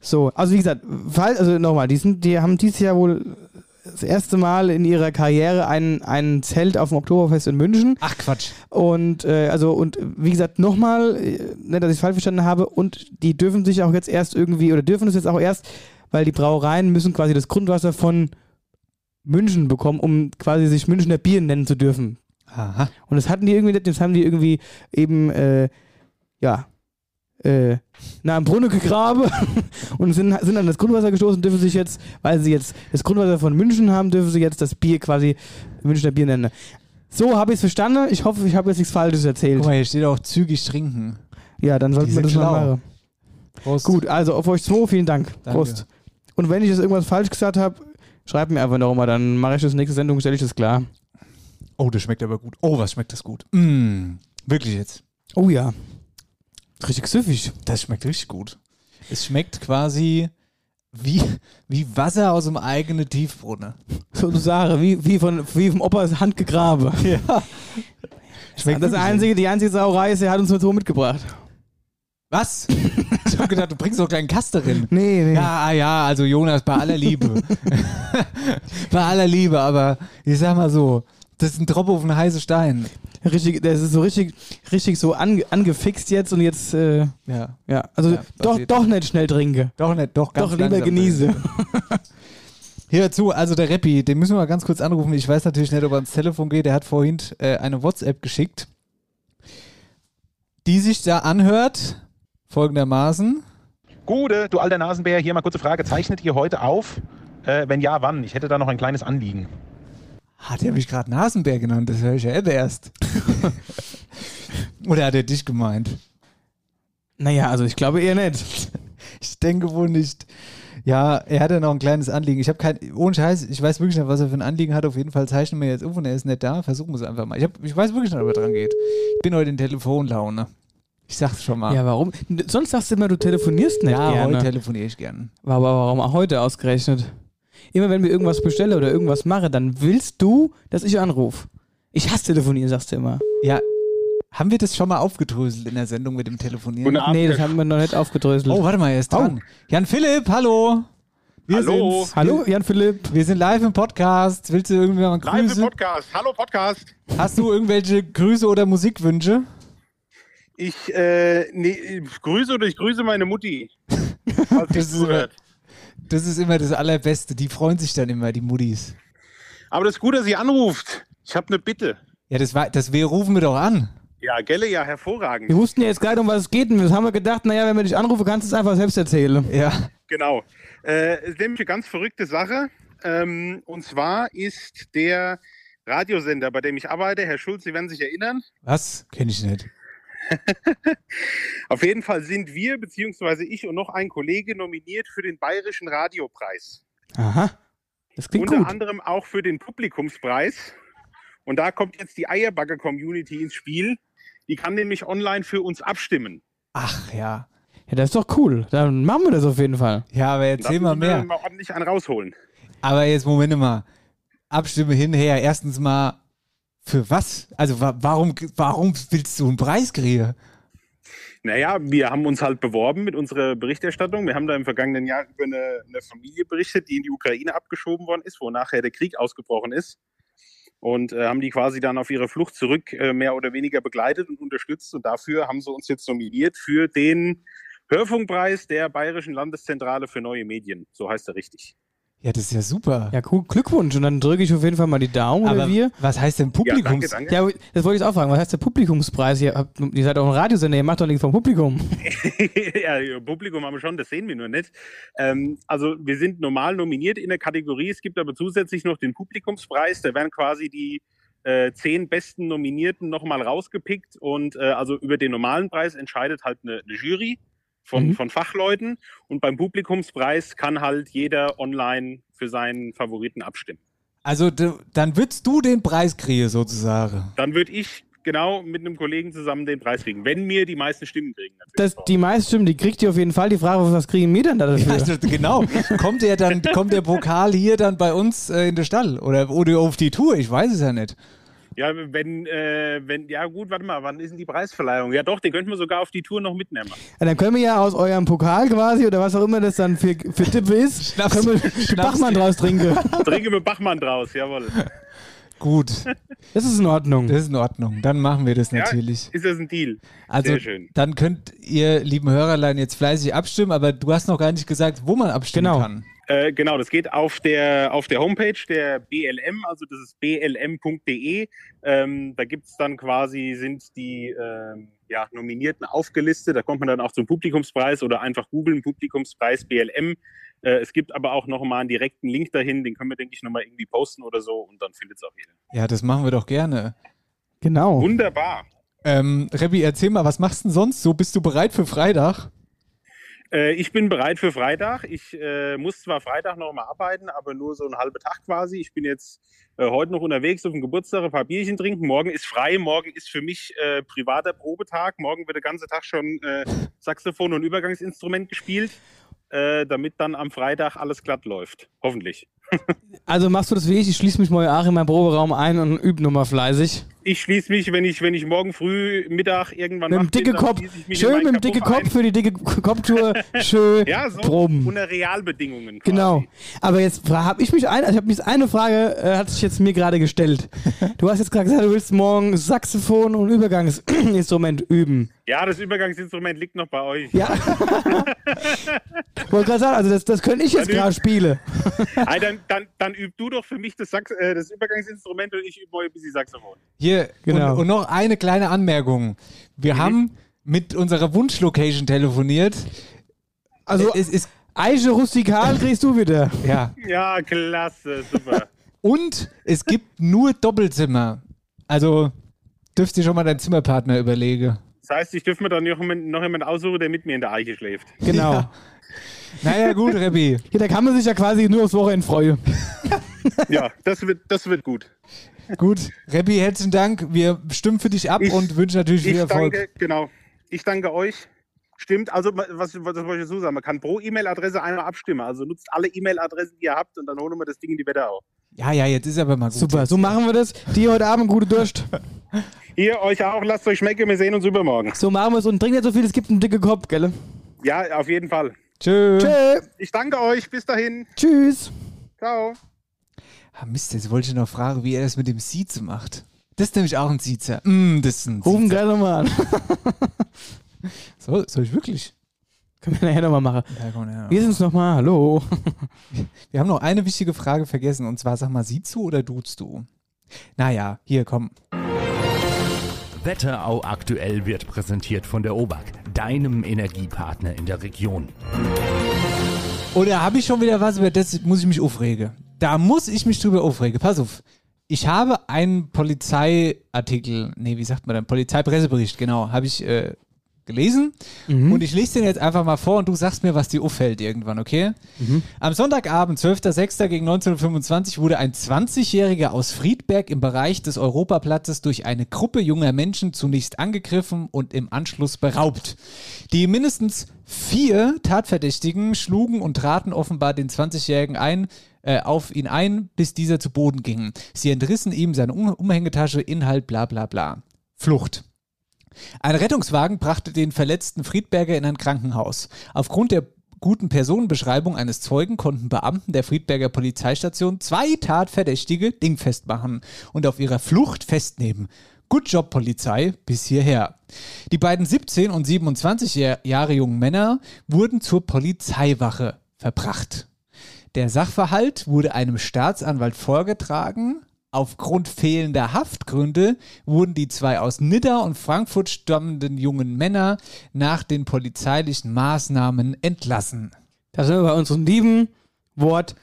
So, also wie gesagt, fall, also nochmal, die, sind, die haben dieses Jahr wohl das erste Mal in ihrer Karriere ein, ein Zelt auf dem Oktoberfest in München. Ach Quatsch. Und äh, also und wie gesagt, nochmal, äh, nicht, dass ich es falsch verstanden habe, und die dürfen sich auch jetzt erst irgendwie, oder dürfen es jetzt auch erst, weil die Brauereien müssen quasi das Grundwasser von München bekommen, um quasi sich Münchner Bier nennen zu dürfen. Aha. Und das hatten die irgendwie nicht, das haben die irgendwie eben, äh, ja, äh, na, im Brunnen gegraben und sind, sind an das Grundwasser gestoßen, dürfen sich jetzt, weil sie jetzt das Grundwasser von München haben, dürfen sie jetzt das Bier quasi Münchner Bier nennen. So habe ich es verstanden. Ich hoffe, ich habe jetzt nichts Falsches erzählt. Guck mal, hier steht auch zügig trinken. Ja, dann sollten wir das sind mal schlau. machen. Prost. Gut, also auf euch zwei, vielen Dank. Danke. Prost. Und wenn ich jetzt irgendwas falsch gesagt habe, schreibt mir einfach noch mal, dann mache ich das nächste Sendung, stelle ich das klar. Oh, das schmeckt aber gut. Oh, was schmeckt das gut. Mm, wirklich jetzt. Oh ja. Richtig süffig. Das schmeckt richtig gut. Es schmeckt quasi wie, wie Wasser aus dem eigenen Tiefbrunnen. Sozusagen, wie, wie, von, wie vom Opas Hand gegraben. Ja. Schmeckt das einzige, die einzige Sauerei ist, er hat uns mit so mitgebracht. Was? Ich hab gedacht, du bringst doch gleich einen Kasterin. Nee, nee. Ja, ah, ja, also Jonas, bei aller Liebe. bei aller Liebe, aber ich sag mal so, das ist ein Tropfen auf einen heißen Stein. Richtig, das ist so richtig, richtig so ange, angefixt jetzt und jetzt, äh, Ja. ja, also Ja, doch, doch nicht schnell trinke. Doch nicht, doch ganz Doch lieber langsam. genieße. Hör zu, also der Reppi, den müssen wir mal ganz kurz anrufen. Ich weiß natürlich nicht, ob er ans Telefon geht. Der hat vorhin äh, eine WhatsApp geschickt, die sich da anhört, folgendermaßen. Gude, du alter Nasenbär, hier mal kurze Frage. Zeichnet ihr heute auf? Äh, wenn ja, wann? Ich hätte da noch ein kleines Anliegen. Hat er mich gerade Nasenbär genannt? Das höre ich ja eben erst. Oder hat er dich gemeint? Naja, also ich glaube eher nicht. Ich denke wohl nicht. Ja, er hat ja noch ein kleines Anliegen. Ich habe kein, ohne Scheiß, ich weiß wirklich nicht, was er für ein Anliegen hat. Auf jeden Fall zeichnen wir jetzt auf und er ist nicht da. Versuchen wir es einfach mal. Ich, hab, ich weiß wirklich nicht, ob er dran geht. Ich bin heute in Telefonlaune. Ich sag's schon mal. Ja, warum? Sonst sagst du immer, du telefonierst nicht Ja, gerne. heute telefoniere ich gern. Aber warum auch heute ausgerechnet? Immer wenn wir irgendwas bestelle oder irgendwas mache, dann willst du, dass ich anrufe. Ich hasse telefonieren, sagst du immer. Ja, haben wir das schon mal aufgedröselt in der Sendung mit dem Telefonieren? Guten Abend, Nee, das haben wir noch nicht aufgedröselt. Oh, warte mal, er ist dran. Jan Philipp, hallo. Wir Hallo. sind's. Hallo, Jan Philipp. Wir sind live im Podcast. Willst du irgendwie mal Live im? Podcast. Hallo Podcast. Hast du irgendwelche Grüße oder Musikwünsche? Ich äh, nee, ich grüße oder ich grüße meine Mutti. Das ist. Das ist immer das Allerbeste. Die freuen sich dann immer, die Muttis. Aber das ist gut, dass sie anruft. Ich habe eine Bitte. Ja, das, war, das wir rufen wir doch an. Ja, Gelle, ja, hervorragend. Wir wussten ja jetzt gerade, um was es geht. Und wir haben wir gedacht, naja, wenn wir dich anrufen, kannst du es einfach selbst erzählen. Ja. Genau. Äh, es ist nämlich eine ganz verrückte Sache. Ähm, und zwar ist der Radiosender, bei dem ich arbeite, Herr Schulz, Sie werden sich erinnern. Was? Kenn ich nicht. Auf jeden Fall sind wir, beziehungsweise ich und noch ein Kollege, nominiert für den Bayerischen Radiopreis. Aha. Das klingt Unter gut. anderem auch für den Publikumspreis. Und da kommt jetzt die Eierbagger-Community ins Spiel. Die kann nämlich online für uns abstimmen. Ach ja. Ja, das ist doch cool. Dann machen wir das auf jeden Fall. Ja, aber erzähl mal müssen wir mehr. Mal ordentlich einen rausholen. Aber jetzt Moment mal. Abstimme hinher. Erstens mal, für was? Also wa warum, warum willst du einen Preis kriegen? Naja, wir haben uns halt beworben mit unserer Berichterstattung. Wir haben da im vergangenen Jahr über eine, eine Familie berichtet, die in die Ukraine abgeschoben worden ist, wo nachher der Krieg ausgebrochen ist. und äh, haben die quasi dann auf ihre Flucht zurück äh, mehr oder weniger begleitet und unterstützt. Und dafür haben sie uns jetzt nominiert für den Hörfunkpreis der Bayerischen Landeszentrale für neue Medien. So heißt er richtig. Ja, das ist ja super. Ja, cool. Glückwunsch. Und dann drücke ich auf jeden Fall mal die Daumen Aber oder wir. was heißt denn Publikums? Ja, danke, danke. Ja, das wollte ich auch fragen. Was heißt der Publikumspreis? Ihr, habt, ihr seid auch ein Radiosender, ihr macht doch nichts vom Publikum. ja, Publikum haben wir schon, das sehen wir nur nicht. Ähm, also wir sind normal nominiert in der Kategorie. Es gibt aber zusätzlich noch den Publikumspreis. Da werden quasi die äh, zehn besten Nominierten nochmal rausgepickt. Und äh, also über den normalen Preis entscheidet halt eine, eine Jury von, Mhm. von Fachleuten. Und beim Publikumspreis kann halt jeder online für seinen Favoriten abstimmen. Also dann würdest du den Preis kriegen sozusagen. Dann würde ich genau mit einem Kollegen zusammen den Preis kriegen, wenn wir die meisten Stimmen kriegen. Das, die meisten Stimmen, die kriegt ihr auf jeden Fall. Die Frage, ist, was kriegen wir denn da dafür? Also, genau. Kommt der dann, kommt der Pokal hier dann bei uns äh, in den Stall oder, oder auf die Tour? Ich weiß es ja nicht. Ja, wenn, äh, wenn, ja gut, warte mal, wann ist denn die Preisverleihung? Ja doch, den könnten wir sogar auf die Tour noch mitnehmen. Ja, dann können wir ja aus eurem Pokal quasi oder was auch immer das dann für, für Tippe ist, Schnaps- können wir Schnaps- Bachmann draus trinken. Trinken wir Bachmann draus, jawohl. Gut, Das ist in Ordnung. das ist in Ordnung. Dann machen wir das Ja, natürlich. Ist das ein Deal? Also Sehr schön. dann könnt ihr, lieben Hörerlein, jetzt fleißig abstimmen, aber du hast noch gar nicht gesagt, wo man abstimmen Genau. kann. Äh, genau, das geht auf der, auf der Homepage der BLM, also das ist blm.de. Ähm, da gibt es dann quasi, sind die ähm, ja, Nominierten aufgelistet. Da kommt man dann auch zum Publikumspreis oder einfach googeln, Publikumspreis BLM. Äh, es gibt aber auch nochmal einen direkten Link dahin, den können wir, denke ich, nochmal irgendwie posten oder so und dann findet es auch jeder. Ja, das machen wir doch gerne. Genau. Wunderbar. Ähm, Rebbi, erzähl mal, was machst du denn sonst so? Bist du bereit für Freitag? Äh, ich bin bereit für Freitag. Ich äh, muss zwar Freitag noch mal arbeiten, aber nur so einen halben Tag quasi. Ich bin jetzt äh, heute noch unterwegs auf dem Geburtstag, ein paar Bierchen trinken. Morgen ist frei. Morgen ist für mich äh, privater Probetag. Morgen wird der ganze Tag schon äh, Saxophon und Übergangsinstrument gespielt, damit dann am Freitag alles glatt läuft. Hoffentlich. Also machst du das wie ich, ich schließe mich mal auch in meinen Proberaum ein und übe nochmal fleißig. Ich schließe mich, wenn ich, wenn ich morgen früh, Mittag irgendwann Mit dem dicke Kopf. Schön mit dem dicke Kopf für die dicke Kopftour. Schön ein. Ja, so proben. unter Realbedingungen. Quasi. Genau. Aber jetzt habe ich mich ein, ich habe mich eine Frage äh, hat sich jetzt mir gerade gestellt. Du hast jetzt gerade gesagt, du willst morgen Saxophon und Übergangsinstrument üben. Ja, das Übergangsinstrument liegt noch bei euch. Ja. Wollte gerade sagen, also das, das könnte ich jetzt gerade spielen. Dann, dann, dann üb du doch für mich das, Sax äh, das Übergangsinstrument und ich übe mal ein bisschen Saxophon. Hier, Genau. und, und noch eine kleine Anmerkung. Wir haben mit unserer Wunschlocation telefoniert. Also es ist, Eiche rustikal kriegst du wieder. ja. Ja, klasse, super. Und es gibt nur Doppelzimmer. Also dürfst du schon mal deinen Zimmerpartner überlegen. Das heißt, ich dürfte mir dann noch, jemand- noch jemanden aussuchen, der mit mir in der Eiche schläft. Genau. Ja. Naja, gut, Rebbi. Hier, da kann man sich ja quasi nur aufs Wochenende freuen. Ja, das wird, das wird gut. Gut, Rebbi, herzlichen Dank. Wir stimmen für dich ab Ich- und wünschen natürlich viel Ich Erfolg. danke, genau. Ich danke euch. Stimmt, also was, was wollte ich so sagen, man kann pro E-Mail-Adresse einmal abstimmen. Also nutzt alle E-Mail-Adressen, die ihr habt und dann holen wir das Ding in die Wette auf. Ja, ja, jetzt ist aber mal gut. Super, so machen wir das. Dir heute Abend gute Durst. Ihr euch auch, lasst euch schmecken, wir sehen uns übermorgen. So machen wir es und trink nicht so viel, es gibt einen dicken Kopf, gell? Ja, auf jeden Fall. Tschö. Tschö. Ich danke euch, bis dahin. Tschüss. Ciao. Ah, Mist, jetzt wollte ich noch fragen, wie er das mit dem Siezen macht. Das ist nämlich auch ein Siezer. Mm, das ist ein Rufen Siezer. gleich nochmal an. So, soll ich wirklich? Können wir nachher nochmal machen. Ja, komm, ja. Wir sind's nochmal, hallo. Wir haben noch eine wichtige Frage vergessen und zwar, sag mal, siehst du oder duzt du? Naja, hier, komm. Wetterau aktuell wird präsentiert von der OBAK, deinem Energiepartner in der Region. Oder habe ich schon wieder was, über das muss ich mich aufregen? Da muss ich mich drüber aufregen. Pass auf. Ich habe einen Polizeiartikel, nee, wie sagt man denn? Polizeipressebericht, genau, habe ich äh, gelesen. Und ich lese den jetzt einfach mal vor und du sagst mir, was dir auffällt irgendwann, okay? Am Sonntagabend, 12.06. gegen 1925, wurde ein 20-Jähriger aus Friedberg im Bereich des Europaplatzes durch eine Gruppe junger Menschen zunächst angegriffen und im Anschluss beraubt. Die mindestens vier Tatverdächtigen schlugen und traten offenbar den 20-Jährigen ein, äh, auf ihn ein, bis dieser zu Boden ging. Sie entrissen ihm seine um Umhängetasche, Inhalt, bla bla bla. Flucht. Ein Rettungswagen brachte den verletzten Friedberger in ein Krankenhaus. Aufgrund der guten Personenbeschreibung eines Zeugen konnten Beamten der Friedberger Polizeistation zwei Tatverdächtige dingfest machen und auf ihrer Flucht festnehmen. Good Job, Polizei, bis hierher. Die beiden 17 und 27 Jahre jungen Männer wurden zur Polizeiwache verbracht. Der Sachverhalt wurde einem Staatsanwalt vorgetragen. Aufgrund fehlender Haftgründe wurden die zwei aus Nidda und Frankfurt stammenden jungen Männer nach den polizeilichen Maßnahmen entlassen. Da sind wir bei unserem lieben Wort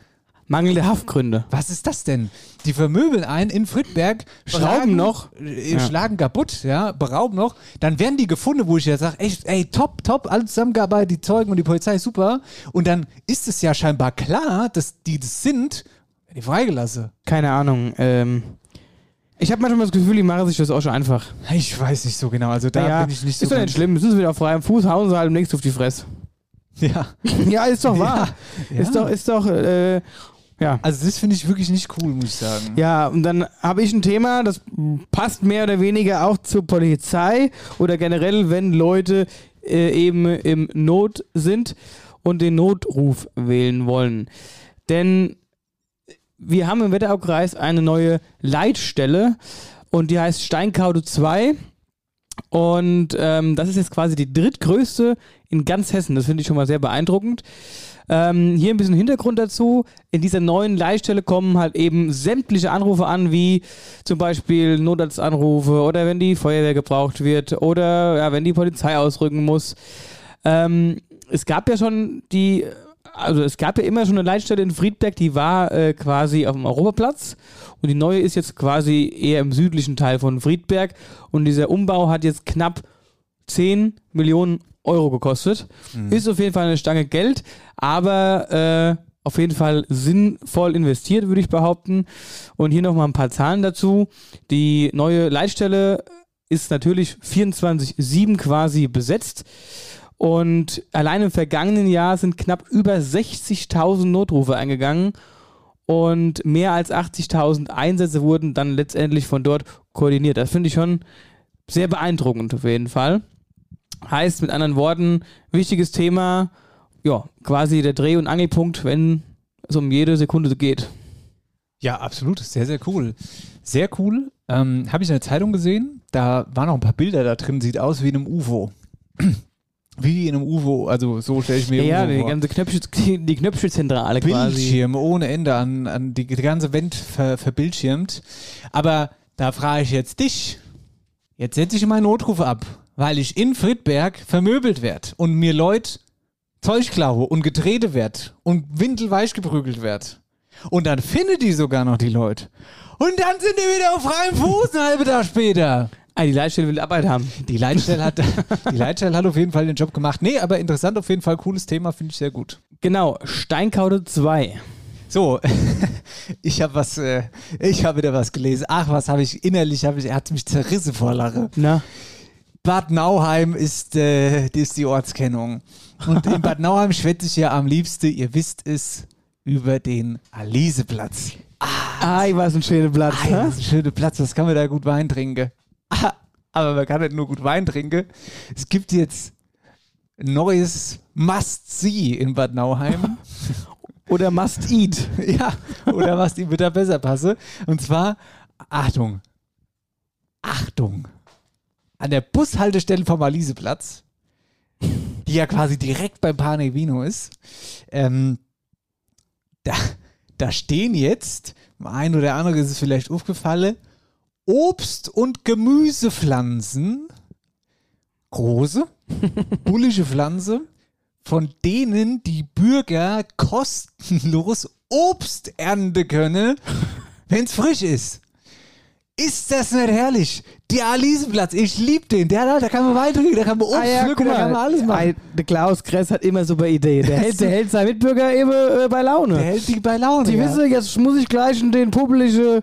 mangelnde Haftgründe. Was ist das denn? Die vermöbeln einen in Friedberg, schlagen noch. äh, Ja. schlagen kaputt, ja, berauben noch. Dann werden die gefunden, wo ich ja sage, echt, ey, top, top, alle zusammengearbeitet, die Zeugen und die Polizei, super. Und dann ist es ja scheinbar klar, dass die das sind, die freigelassen. Keine Ahnung. Ähm, ich habe manchmal das Gefühl, die machen sich das auch schon einfach. Ich weiß nicht so genau, also da Naja, bin ich nicht so Ist doch nicht schlimm. Sind sie wieder auf freiem Fuß, hauen sie halt demnächst auf die Fresse. Ja. ja, ist doch wahr. Ja. Ist doch, ist doch, äh, ja. Also das finde ich wirklich nicht cool, muss ich sagen. Ja, und dann habe ich ein Thema, das passt mehr oder weniger auch zur Polizei oder generell, wenn Leute äh, eben im Not sind und den Notruf wählen wollen. Denn wir haben im Wetteraukreis eine neue Leitstelle und die heißt Steinkaude 2. Und ähm, das ist jetzt quasi die drittgrößte in ganz Hessen. Das finde ich schon mal sehr beeindruckend. Ähm, hier ein bisschen Hintergrund dazu. In dieser neuen Leitstelle kommen halt eben sämtliche Anrufe an, wie zum Beispiel Notarztanrufe oder wenn die Feuerwehr gebraucht wird oder ja, wenn die Polizei ausrücken muss. Ähm, es gab ja schon die, also es gab ja immer schon eine Leitstelle in Friedberg, die war äh, quasi auf dem Europaplatz und die neue ist jetzt quasi eher im südlichen Teil von Friedberg und dieser Umbau hat jetzt knapp 10 Millionen Euro gekostet. Ist auf jeden Fall eine Stange Geld, aber äh, auf jeden Fall sinnvoll investiert, würde ich behaupten. Und hier nochmal ein paar Zahlen dazu. Die neue Leitstelle ist natürlich 24-7 quasi besetzt. Und allein im vergangenen Jahr sind knapp über 60.000 Notrufe eingegangen und mehr als 80.000 Einsätze wurden dann letztendlich von dort koordiniert. Das finde ich schon sehr beeindruckend auf jeden Fall. Heißt mit anderen Worten, wichtiges Thema, ja, quasi der Dreh- und Angelpunkt, wenn es um jede Sekunde geht. Ja, absolut. Sehr, sehr cool. Sehr cool. Ähm, Habe ich in der Zeitung gesehen. Da waren noch ein paar Bilder da drin. Sieht aus wie in einem UFO. Wie in einem UFO. Also so stelle ich mir Ja, UFO die vor. ganze Knöpfchen, die Knöpfchenzentrale quasi. Bildschirme ohne Ende an, an die, die ganze Wand ver, verbildschirmt. Aber da frage ich jetzt dich. Jetzt setze ich meinen Notruf ab, weil ich in Friedberg vermöbelt werde und mir Leute Zeug klaue und getreten werd und windelweich geprügelt werd. Und dann finde die sogar noch die Leute. Und dann sind die wieder auf freiem Fuß einen halben Tag später. Ah, die Leitstelle will Arbeit haben. Die Leitstelle hat, die Leitstelle hat auf jeden Fall den Job gemacht. Nee, aber interessant auf jeden Fall, cooles Thema, finde ich sehr gut. Genau, Steinkaude 2. So, ich habe was, äh, ich habe wieder was gelesen. Ach, was habe ich innerlich, habe ich, er hat mich zerrissen vor Lache. Na? Bad Nauheim ist, äh, die ist die Ortskennung. Und in Bad Nauheim schwätze ich ja am liebsten, ihr wisst es, über den Aliseplatz. Ah, was ein schöner Platz. Ah, ist ein schöner Platz, das kann man da gut Wein trinken. Ah, aber man kann nicht nur gut Wein trinken. Es gibt jetzt ein neues Must-See in Bad Nauheim. Oder Must Eat. ja, oder was die wird da besser passe. Und zwar, Achtung, Achtung, an der Bushaltestelle vom Aliseplatz, die ja quasi direkt beim Pane Vino ist, ähm, da, da stehen jetzt, dem einen oder anderen ist es vielleicht aufgefallen, Obst- und Gemüsepflanzen, große, bullische Pflanze, von denen die Bürger kostenlos Obst ernten können, wenn es frisch ist. Ist das nicht herrlich? Der Aliseplatz, ich liebe den. Der, da kann man Wein trinken, da kann man Obst Ah ja, pflücken, da kann man alles machen. Der Klaus Kress hat immer super Ideen. Der hält, der hält seine Mitbürger eben äh, bei Laune. Der hält die bei Laune. Die ja. wissen, jetzt muss ich gleich in den publischen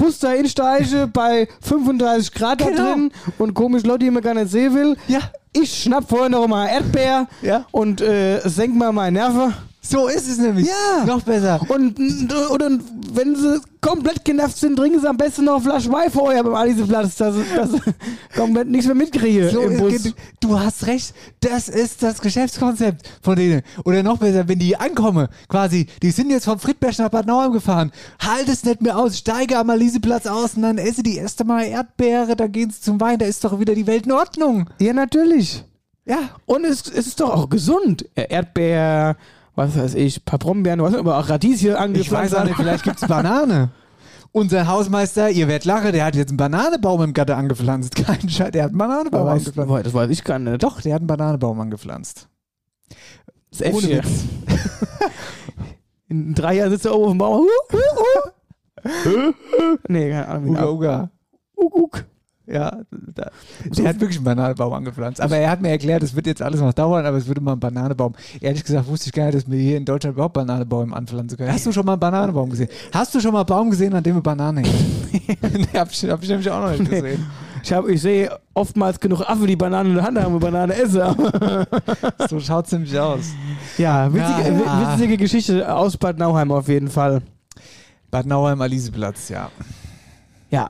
Bus da insteigen bei 35 Grad da Genau. drin und komisch Leute, die man gar nicht sehen will. Ja. Ich schnapp vorher noch mal Erdbeer Ja. und äh, senk mal meine Nerven. So ist es nämlich. Ja. Noch besser. Und, und, und wenn sie komplett genervt sind, trinken sie am besten noch eine Flasche Wein vorher beim Aliseplatz, dass ich komplett nichts mehr mitkriege So, im Bus. geht- du hast recht, das ist das Geschäftskonzept von denen. Oder noch besser, wenn die ankommen, quasi, die sind jetzt vom Friedberg nach Bad Nauheim gefahren, halt es nicht mehr aus, steige am Aliseplatz aus und dann esse die erste Mal Erdbeere, dann gehen sie zum Wein, da ist doch wieder die Welt in Ordnung. Ja, natürlich. Ja. Und es, es ist doch auch gesund. Erdbeer, was weiß ich, ein paar Brombeeren, was aber auch Radieschen Ich angepflanzt. weiß auch nicht, vielleicht gibt's Banane. Unser Hausmeister, ihr werdet lachen, der hat jetzt einen Bananenbaum im Gatter angepflanzt. Kein Scheiß, der hat einen Bananenbaum was, angepflanzt. das weiß ich gar nicht. Doch, der hat einen Bananenbaum angepflanzt. Das Äffchen. Ohne Witz. In drei Jahren sitzt er oben auf dem Baum. Nee, keine Ahnung. wie Uga, der- uga. Uk, uk. Ja, da, der hat wirklich einen Bananenbaum angepflanzt. Aber er hat mir erklärt, es wird jetzt alles noch dauern, aber es würde mal ein Bananenbaum. Ehrlich gesagt wusste ich gar nicht, dass wir hier in Deutschland überhaupt Bananenbäume anpflanzen können. Hast du schon mal einen Bananenbaum gesehen? Hast du schon mal einen Baum gesehen, an dem eine Banane hängt? nee, hab ich, hab ich nämlich auch noch nicht gesehen. Ich, hab, ich sehe oftmals genug Affen, die Bananen in der Hand haben und Banane essen. So schaut's nämlich aus. ja, witzige, ja. witzige Geschichte aus Bad Nauheim auf jeden Fall. Bad Nauheim, Aliseplatz, ja. Ja.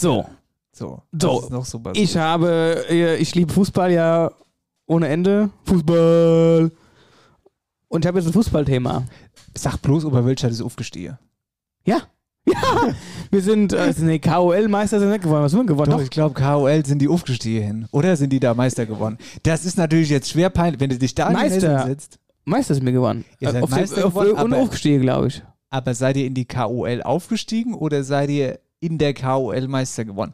So. So. So. Noch so? Ich habe, ich liebe Fußball ja ohne Ende. Fußball. Und ich habe jetzt ein Fußballthema. Sag bloß, Oberwölstadt ist aufgestehe. Ja. Ja. Wir sind, äh, nee, KOL-Meister sind nicht geworden. Was sind wir geworden? Doch, ich glaube, KOL sind die aufgestehe hin. Oder sind die da Meister geworden? Das ist natürlich jetzt schwer peinlich, wenn du dich da Meister. Setzt. Meister sind wir geworden. Ihr seid auf Meister auf, geworden, und aber- aufgestiegen, glaube ich. Aber seid ihr in die KOL aufgestiegen oder seid ihr in der KOL Meister geworden?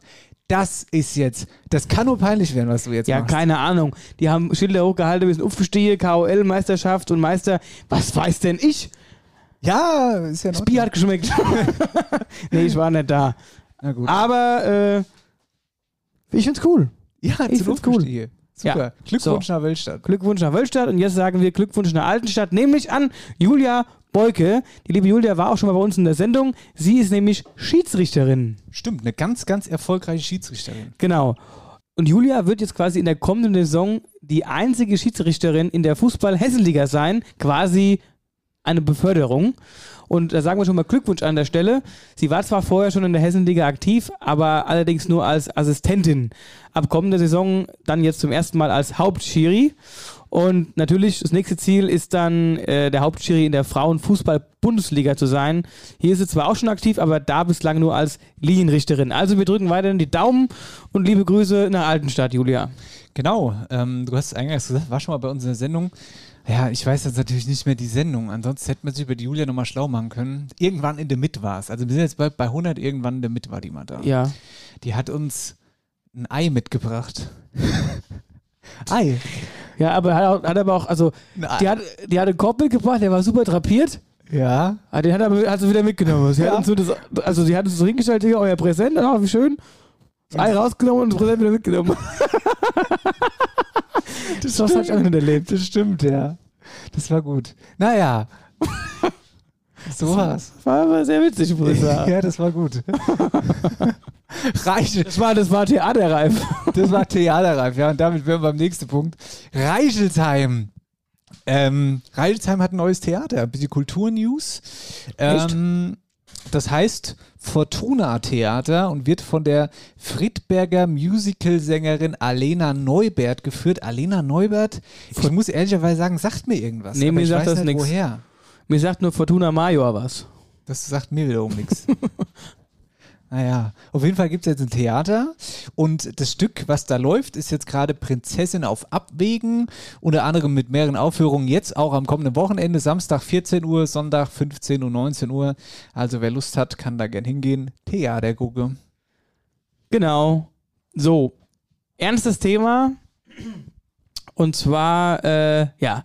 Das ist jetzt, das kann nur peinlich werden, was du jetzt Ja, machst. keine Ahnung. Die haben Schilder hochgehalten, wir sind aufgestiegen, KOL-Meisterschaft und Meister. Was weiß denn ich? Ja, ist ja Das noch. Bier hat geschmeckt. nee, ich war nicht da. Na gut. Aber äh, ich find's cool. ja, ich find's cool. Super. Ja. Glückwunsch So. nach Wölstadt. Glückwunsch nach Wölstadt und jetzt sagen wir Glückwunsch nach Altenstadt, nämlich an Julia Beuke. Die liebe Julia war auch schon mal bei uns in der Sendung. Sie ist nämlich Schiedsrichterin. Stimmt, eine ganz, ganz erfolgreiche Schiedsrichterin. Genau. Und Julia wird jetzt quasi in der kommenden Saison die einzige Schiedsrichterin in der Fußball-Hessenliga sein. Quasi eine Beförderung. Und da sagen wir schon mal Glückwunsch an der Stelle. Sie war zwar vorher schon in der Hessenliga aktiv, aber allerdings nur als Assistentin. Ab kommender Saison dann jetzt zum ersten Mal als Hauptschiri. Und natürlich, das nächste Ziel ist dann, äh, der Hauptschiri in der Frauenfußball-Bundesliga zu sein. Hier ist sie zwar auch schon aktiv, aber da bislang nur als Linienrichterin. Also wir drücken weiterhin die Daumen und liebe Grüße nach Altenstadt, Julia. Genau, ähm, du hast es eingangs gesagt, war schon mal bei uns in der Sendung. Ja, ich weiß jetzt natürlich nicht mehr die Sendung. Ansonsten hätte man sich über die Julia nochmal schlau machen können. Irgendwann in der Mitte war es. Also wir sind jetzt bei, bei 100, irgendwann in der Mitte war die mal da. Ja. Die hat uns ein Ei mitgebracht. Ei. Ja, aber hat, hat aber auch, also, Na, die hat, die hat einen Korb mitgebracht, der war super drapiert. Ja. Ah, Den hat, aber, hat sie wieder mitgenommen. Sie Ja. hat uns so das, also sie hat uns so hingestellt, hier, euer Präsent, oh, wie schön. Das Ei rausgenommen und das Präsent wieder mitgenommen. das was habe ich auch nicht erlebt. Das stimmt, ja. Das war gut. Naja. So war's. War aber sehr witzig, muss ich sagen. Ja, das war gut. Reichel, Das war, das war theaterreif. das war theaterreif, ja. Und damit wären wir beim nächsten Punkt. Reichelsheim. Ähm, Reichelsheim hat ein neues Theater, ein bisschen Kulturnews. Ähm, das heißt Fortuna Theater und wird von der Friedberger Musicalsängerin Alena Neubert geführt. Alena Neubert, ich muss ehrlicherweise sagen, sagt mir irgendwas. Nee, aber mir ich sagt weiß das nicht, nix. woher. Mir sagt nur Fortuna Major was. Das sagt mir wiederum nichts. Naja, auf jeden Fall gibt es jetzt ein Theater und das Stück, was da läuft, ist jetzt gerade Prinzessin auf Abwägen, unter anderem mit mehreren Aufführungen, jetzt auch am kommenden Wochenende, Samstag 14 Uhr, Sonntag 15 und 19 Uhr. Also wer Lust hat, kann da gern hingehen. Theater gucke. Genau. So, ernstes Thema. Und zwar, äh, ja,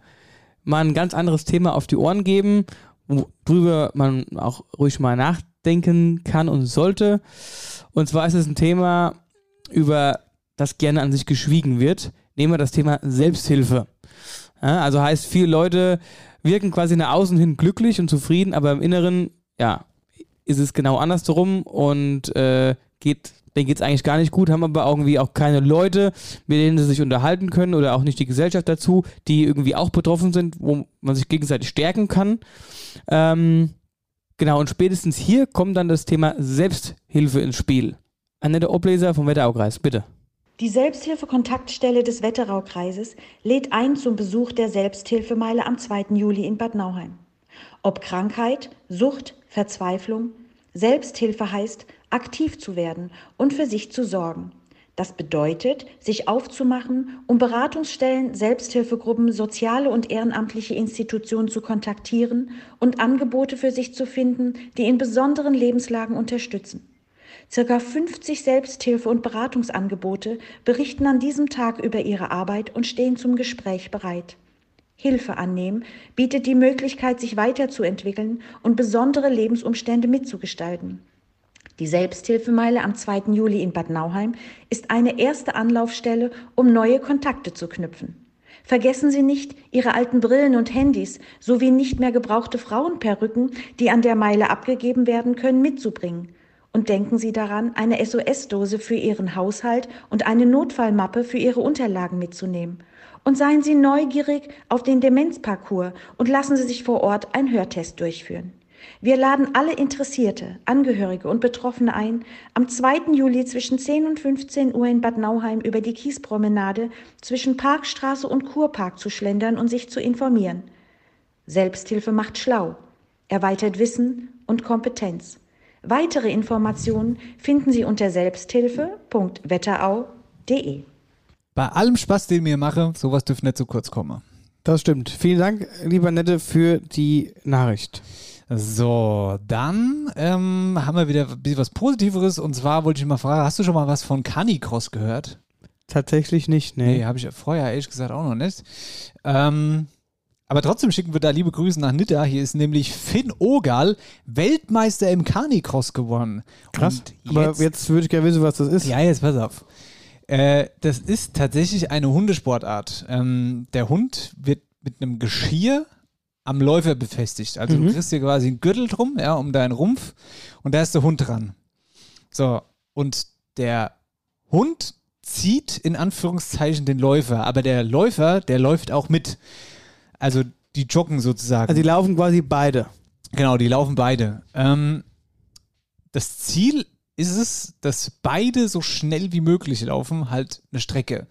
mal ein ganz anderes Thema auf die Ohren geben, worüber man auch ruhig mal nachdenken kann und sollte. Und zwar ist es ein Thema, über das gerne an sich geschwiegen wird. Nehmen wir das Thema Selbsthilfe. Ja, also heißt, viele Leute wirken quasi nach außen hin glücklich und zufrieden, aber im Inneren, ja, ist es genau andersrum und äh, geht, denen geht es eigentlich gar nicht gut, haben aber irgendwie auch keine Leute, mit denen sie sich unterhalten können oder auch nicht die Gesellschaft dazu, die irgendwie auch betroffen sind, wo man sich gegenseitig stärken kann. Ähm, genau, und spätestens hier kommt dann das Thema Selbsthilfe ins Spiel. Annette Obleser vom Wetteraukreis, bitte. Die Selbsthilfe-Kontaktstelle des Wetteraukreises lädt ein zum Besuch der Selbsthilfemeile am 2. Juli in Bad Nauheim. Ob Krankheit, Sucht, Verzweiflung, Selbsthilfe heißt, aktiv zu werden und für sich zu sorgen. Das bedeutet, sich aufzumachen, um Beratungsstellen, Selbsthilfegruppen, soziale und ehrenamtliche Institutionen zu kontaktieren und Angebote für sich zu finden, die in besonderen Lebenslagen unterstützen. Circa 50 Selbsthilfe- und Beratungsangebote berichten an diesem Tag über ihre Arbeit und stehen zum Gespräch bereit. Hilfe annehmen bietet die Möglichkeit, sich weiterzuentwickeln und besondere Lebensumstände mitzugestalten. Die Selbsthilfemeile am 2. Juli in Bad Nauheim ist eine erste Anlaufstelle, um neue Kontakte zu knüpfen. Vergessen Sie nicht, Ihre alten Brillen und Handys sowie nicht mehr gebrauchte Frauenperücken, die an der Meile abgegeben werden können, mitzubringen. Und denken Sie daran, eine SOS-Dose für Ihren Haushalt und eine Notfallmappe für Ihre Unterlagen mitzunehmen. Und seien Sie neugierig auf den Demenzparcours und lassen Sie sich vor Ort einen Hörtest durchführen. Wir laden alle Interessierte, Angehörige und Betroffene ein, am 2. Juli zwischen 10 und 15 Uhr in Bad Nauheim über die Kiespromenade zwischen Parkstraße und Kurpark zu schlendern und sich zu informieren. Selbsthilfe macht schlau, erweitert Wissen und Kompetenz. Weitere Informationen finden Sie unter selbsthilfe.wetterau.de. Bei allem Spaß, den wir machen, sowas dürfte nicht zu kurz kommen. Das stimmt. Vielen Dank, lieber Nette, für die Nachricht. So, dann ähm, haben wir wieder ein bisschen was Positiveres. Und zwar wollte ich mal fragen, hast du schon mal was von Canicross gehört? Tatsächlich nicht, nee. Nee, habe ich vorher ehrlich gesagt auch noch nicht. Ähm, aber trotzdem schicken wir da liebe Grüße nach Nidda. Hier ist nämlich Finn Ogal Weltmeister im Canicross geworden. Krass. Und Aber jetzt würde ich gerne wissen, was das ist. Ja, jetzt pass auf. Äh, das ist tatsächlich eine Hundesportart. Ähm, der Hund wird mit einem Geschirr am Läufer befestigt. Also Mhm. du kriegst hier quasi einen Gürtel drum, ja, um deinen Rumpf und da ist der Hund dran. So, und der Hund zieht in Anführungszeichen den Läufer, aber der Läufer, der läuft auch mit. Also die joggen sozusagen. Also die laufen quasi beide. Genau, die laufen beide. Ähm, das Ziel ist es, dass beide so schnell wie möglich laufen, halt eine Strecke.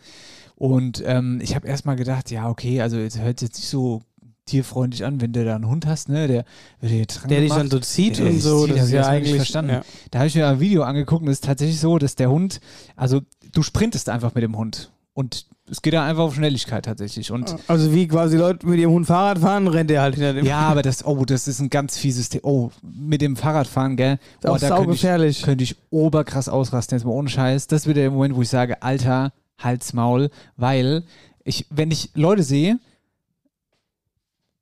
Und ähm, ich habe erstmal gedacht, ja, okay, also jetzt hört jetzt nicht so tierfreundlich an, wenn du da einen Hund hast, ne, der wird dir dran Der dich gemacht, dann so zieht der und dich so, zieht, das ist ich ja eigentlich- verstanden. ja. Da habe ich mir ein Video angeguckt und es ist tatsächlich so, dass der Hund, also du sprintest einfach mit dem Hund und es geht da einfach auf Schnelligkeit tatsächlich und Also wie quasi Leute mit ihrem Hund Fahrrad fahren, rennt er halt hinter dem. ja, aber das, oh, das ist ein ganz fieses Thema. Oh, mit dem Fahrradfahren, gell? Ist auch oh, da könnte ich, könnte ich oberkrass ausrasten, jetzt mal ohne Scheiß. Das wird der Moment, wo ich sage, Alter, halt's Maul, weil ich, wenn ich Leute sehe,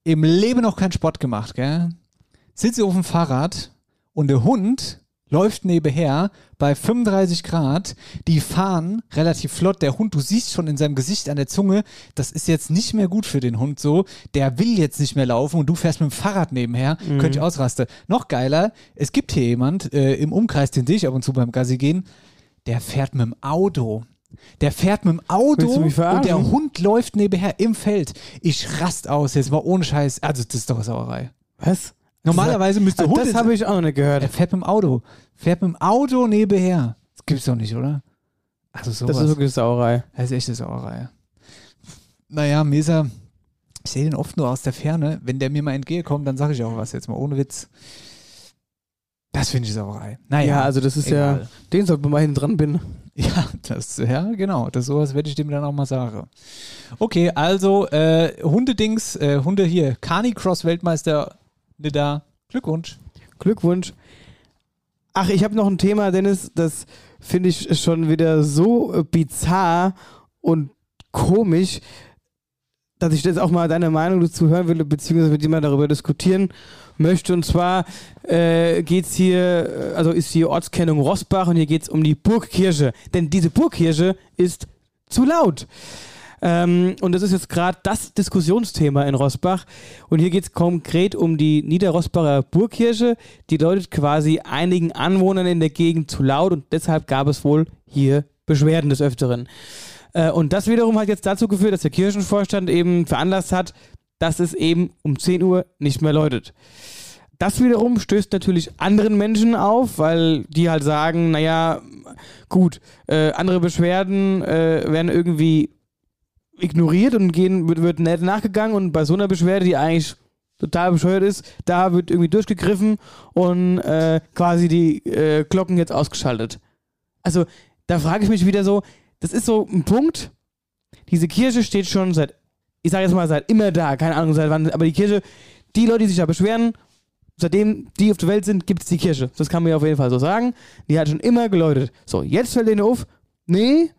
im Leben noch keinen Sport gemacht, gell? Sitze auf dem Fahrrad und der Hund läuft nebenher bei 35 Grad. Die fahren relativ flott. Der Hund, du siehst schon in seinem Gesicht an der Zunge, das ist jetzt nicht mehr gut für den Hund so. Der will jetzt nicht mehr laufen und du fährst mit dem Fahrrad nebenher. Mhm. Könnte ich ausrasten. Noch geiler, es gibt hier jemand äh, im Umkreis, den sehe ich ab und zu beim Gassi gehen, der fährt mit dem Auto. Der fährt mit dem Auto und der? Hund läuft nebenher im Feld. Ich rast aus, jetzt mal ohne Scheiß. Also, das ist doch eine Sauerei. Was? Normalerweise müsste Also Hund. Das habe ich auch noch nicht gehört. Er fährt mit dem Auto. Fährt mit dem Auto nebenher. Das gibt's doch nicht, oder? Also sowas. Das ist wirklich Sauerei. Das ist echte Sauerei. Naja, Mesa, ich sehe den oft nur aus der Ferne. Wenn der mir mal entgegenkommt, dann sage ich auch was jetzt mal ohne Witz. Das finde ich Sauerei. Naja, ja, also das ist egal. ja, den sollte man mal hinten dran binden. Ja, das, ja, genau. Das sowas werde ich dem dann auch mal sagen. Okay, also äh, Hundedings, äh, Hunde hier, Canicross Weltmeister Nida, Glückwunsch. Glückwunsch. Ach, ich habe noch ein Thema, Dennis, das finde ich schon wieder so bizarr und komisch, dass ich jetzt auch mal deine Meinung dazu hören will, beziehungsweise mit mal darüber diskutieren möchte. Und zwar äh, geht es hier, also ist die Ortskennung Rossbach und hier geht es um die Burgkirche. Denn diese Burgkirche ist zu laut. Ähm, und das ist jetzt gerade das Diskussionsthema in Rossbach. Und hier geht es konkret um die Niederrossbacher Burgkirche. Die deutet quasi einigen Anwohnern in der Gegend zu laut und deshalb gab es wohl hier Beschwerden des Öfteren. Äh, und das wiederum hat jetzt dazu geführt, dass der Kirchenvorstand eben veranlasst hat, dass es eben um 10 Uhr nicht mehr läutet. Das wiederum stößt natürlich anderen Menschen auf, weil die halt sagen, naja, gut, äh, andere Beschwerden äh, werden irgendwie ignoriert und gehen, wird, wird nett nachgegangen und bei so einer Beschwerde, die eigentlich total bescheuert ist, da wird irgendwie durchgegriffen und äh, quasi die äh, Glocken jetzt ausgeschaltet. Also da frage ich mich wieder so, das ist so ein Punkt, diese Kirche steht schon seit, ich sage jetzt mal seit immer da, keine Ahnung seit wann, aber die Kirche, die Leute, die sich da beschweren, seitdem die auf der Welt sind, gibt es die Kirche. Das kann man ja auf jeden Fall so sagen. Die hat schon immer geläutet. So, jetzt fällt denen auf, nee,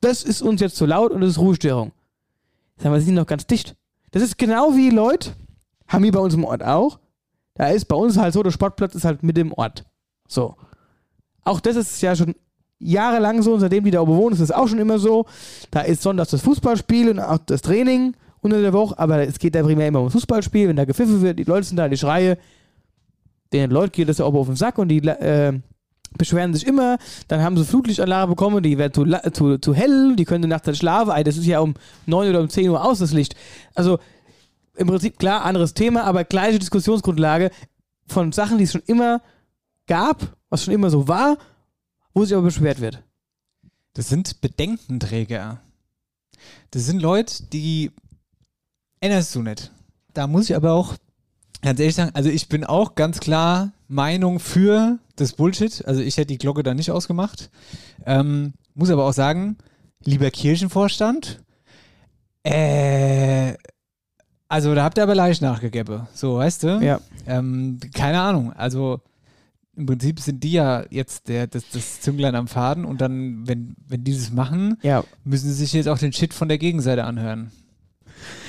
das ist uns jetzt zu laut und das ist Ruhestörung. Sagen wir, sie sind noch ganz dicht. Das ist genau wie Leute, haben wir bei uns im Ort auch. Da ist bei uns halt so, der Sportplatz ist halt mit dem Ort. So. Auch das ist ja schon jahrelang so und seitdem die da oben wohnen, ist das auch schon immer so. Da ist sonntags das Fußballspiel und auch das Training unter der Woche, aber es geht da primär immer ums Fußballspiel, wenn da gepfiffen wird, die Leute sind da, die Schreie, den Leuten geht das ja auch auf den Sack und die äh, beschweren sich immer, dann haben sie Flutlichtanlage bekommen, die werden zu, zu, zu hell, die können nachts dann schlafen, das ist ja um 9 oder um 10 Uhr aus, das Licht. Also im Prinzip klar, anderes Thema, aber gleiche Diskussionsgrundlage von Sachen, die es schon immer gab, was schon immer so war, wo sich aber beschwert wird. Das sind Bedenkenträger. Das sind Leute, die erinnerst du nicht. Da muss ich aber auch ganz ehrlich sagen, also ich bin auch ganz klar Meinung für das Bullshit. Also ich hätte die Glocke da nicht ausgemacht. Ähm, muss aber auch sagen, lieber Kirchenvorstand, äh, also da habt ihr aber leicht nachgegeben. So, weißt du? Ja. Ähm, keine Ahnung. Also im Prinzip sind die ja jetzt der, das, das Zünglein am Faden und dann, wenn, wenn die das machen, ja. müssen sie sich jetzt auch den Shit von der Gegenseite anhören.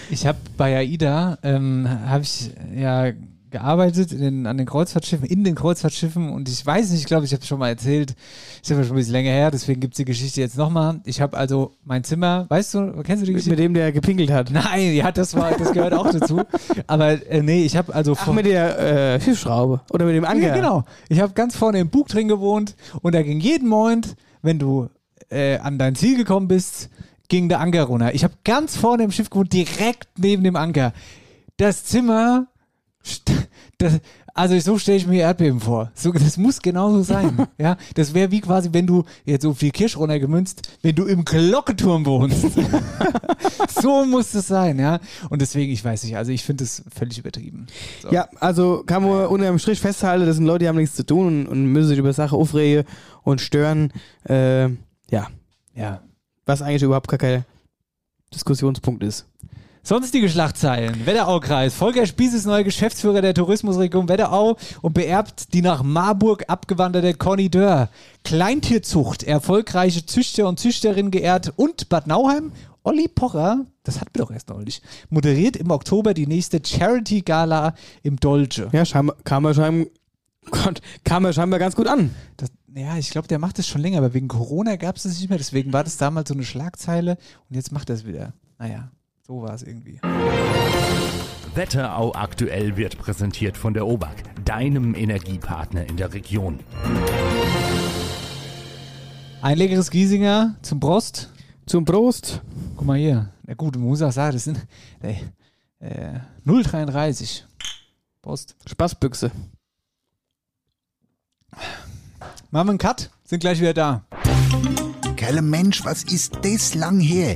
Ich habe bei AIDA, ähm, habe ich ja gearbeitet in den, an den Kreuzfahrtschiffen, in den Kreuzfahrtschiffen und ich weiß nicht, ich glaube, ich habe es schon mal erzählt, ist aber schon ein bisschen länger her, deswegen gibt es die Geschichte jetzt nochmal. Ich habe also mein Zimmer, weißt du, kennst du die Geschichte? Mit dem, der gepinkelt hat. Nein, ja, das war, das gehört auch dazu. Aber äh, nee, ich habe also Ach, mit der äh, Schiffsschraube oder mit dem Anker. Ja, genau. Ich habe ganz vorne im Bug drin gewohnt und da ging jeden Moment, wenn du äh, an dein Ziel gekommen bist, ging der Anker runter. Ich habe ganz vorne im Schiff gewohnt, direkt neben dem Anker. Das Zimmer, das, also so stelle ich mir Erdbeben vor. So, das muss genauso sein. ja, das wäre wie quasi, wenn du jetzt so viel Kirsch runtergemünzt, wenn du im Glockenturm wohnst. so muss es sein, ja. Und deswegen, ich weiß nicht, also ich finde es völlig übertrieben. So. Ja, also kann man unter dem Strich festhalten, das sind Leute, die haben nichts zu tun und, und müssen sich über Sachen aufregen und stören. Äh, ja. Ja, was eigentlich überhaupt gar kein Diskussionspunkt ist. Sonstige Schlagzeilen. Wetteraukreis. Volker Spieß ist neuer Geschäftsführer der Tourismusregion Wetterau und beerbt die nach Marburg abgewanderte Conny Dörr. Kleintierzucht, erfolgreiche Züchter und Züchterin geehrt und Bad Nauheim. Olli Pocher, das hatten wir doch erst neulich, moderiert im Oktober die nächste Charity-Gala im Dolce. Ja, kam er scheinbar, Gott, kam er scheinbar ganz gut an. Das, ja, ich glaube, der macht das schon länger, aber wegen Corona gab es das nicht mehr. Deswegen war das damals so eine Schlagzeile und jetzt macht er es wieder. Naja, so war es irgendwie. Wetterau aktuell wird präsentiert von der OBAK, deinem Energiepartner in der Region. Ein leckeres Giesinger zum Prost. Zum Prost. Guck mal hier. Na gut, man muss auch sagen, das sind äh, äh, 0,33. Prost. Spaßbüchse. Machen wir einen Cut, sind gleich wieder da. Kerle Mensch, was ist das lang her?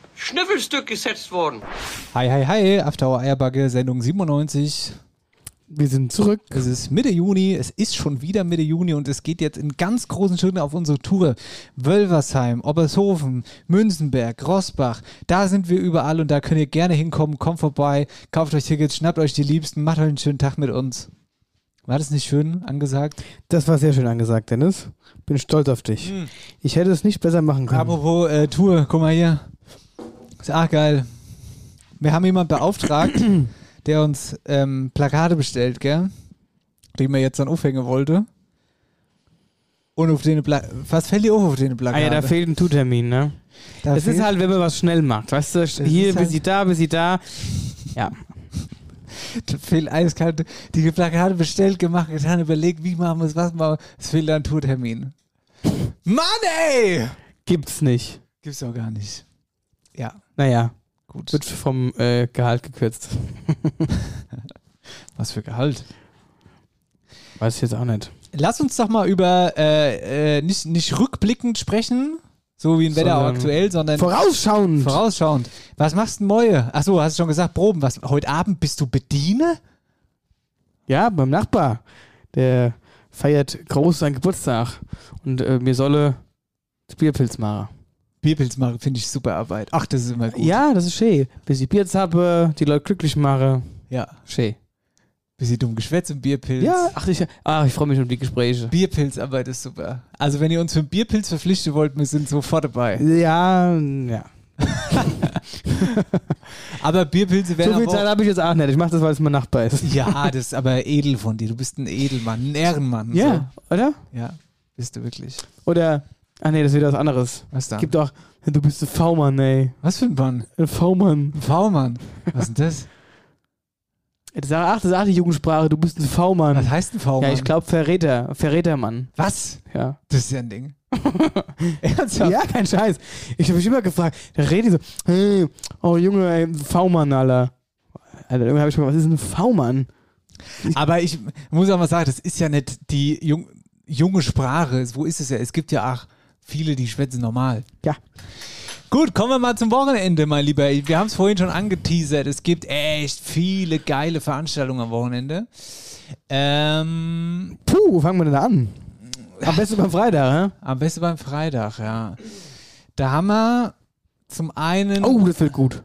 Schnüffelstück gesetzt worden? Hi, hi, hi, After Hour Eierbacke, Sendung 97. Wir sind zurück. Es ist Mitte Juni, es ist schon wieder Mitte Juni und es geht jetzt in ganz großen Schritten auf unsere Tour. Wölversheim, Obershofen, Münzenberg, Rossbach, da sind wir überall und da könnt ihr gerne hinkommen. Kommt vorbei, kauft euch Tickets, schnappt euch die Liebsten, macht euch einen schönen Tag mit uns. War das nicht schön angesagt? Das war sehr schön angesagt, Dennis. Bin stolz auf dich. Hm. Ich hätte es nicht besser machen können. Apropos äh, Tour, guck mal hier. Ist auch geil. Wir haben jemanden beauftragt, der uns ähm, Plakate bestellt, gell? Die man jetzt dann aufhängen wollte. Und auf den Pla Was fällt dir auf auf den Ah Plakate? ja, da fehlt ein Tu-Termin, ne? Da Es ist halt, wenn man was schnell macht, weißt du, hier ist bis halt- sie da, bis sie da. Ja. Da fehlt eiskalt. Die Plakate bestellt, gemacht, getan, überlegt, wie machen wir es, was machen wir. Es fehlt ein Tourtermin. Mann, ey! Gibt's nicht. Gibt's doch gar nicht. Ja, Naja, gut. wird vom äh, Gehalt gekürzt. Was für Gehalt. Weiß ich jetzt auch nicht. Lass uns doch mal über äh, äh, nicht, nicht rückblickend sprechen, so wie ein Wetter Sondern aktuell, sondern Vorausschauend. vorausschauend. Was machst du Moje? Achso, hast du schon gesagt, Proben. Was, heute Abend bist du Bediener? Ja, beim Nachbar. Der feiert groß seinen Geburtstag. Und äh, mir solle Bierpilz machen. Bierpilz machen, finde ich super Arbeit. Ach, das ist immer gut. Ja, das ist schön. Bis ich Bier habe, die Leute glücklich mache. Ja. Schön. Bisschen dumm Geschwätz im Bierpilz. Ja, ach, ich, ach, ich freue mich um die Gespräche. Bierpilzarbeit ist super. Also, wenn ihr uns für einen Bierpilz verpflichten wollt, wir sind sofort dabei. Ja, ja. Aber Bierpilze So werden viel aber Zeit habe ich jetzt auch nicht. Ich mache das, weil es mein Nachbar ist. Ja, das ist aber edel von dir. Du bist ein Edelmann, ein Ehrenmann. Ja, oder? So. Ja, bist du wirklich. Oder, ach nee, das ist wieder was anderes. Was da? Gibt auch, du bist ein V-Mann, ey. Was für ein Mann? Ein V-Mann. Ein V-Mann. Was ist denn das? Das ist, ach, das ist auch die Jugendsprache, du bist ein V-Mann. Was heißt ein V-Mann? Ja, ich glaube Verräter. Verrätermann. Was? Ja. Das ist ja ein Ding. Ernsthaft? Ja, kein Scheiß. Ich habe mich immer gefragt, da rede ich so, hey, oh Junge, ey, ein V-Mann, Alter. Alter, irgendwann habe ich mal, was ist ein V-Mann? Aber ich muss auch mal sagen, das ist ja nicht die jung, junge Sprache. Wo ist es ja? Es gibt ja auch viele, die schwätzen normal. Ja. Gut, kommen wir mal zum Wochenende, mein Lieber. Wir haben es vorhin schon angeteasert. Es gibt echt viele geile Veranstaltungen am Wochenende. Ähm, Puh, wo fangen wir denn da an? Am besten beim Freitag, hä? am besten beim Freitag, ja. Da haben wir zum einen Oh, das wird gut.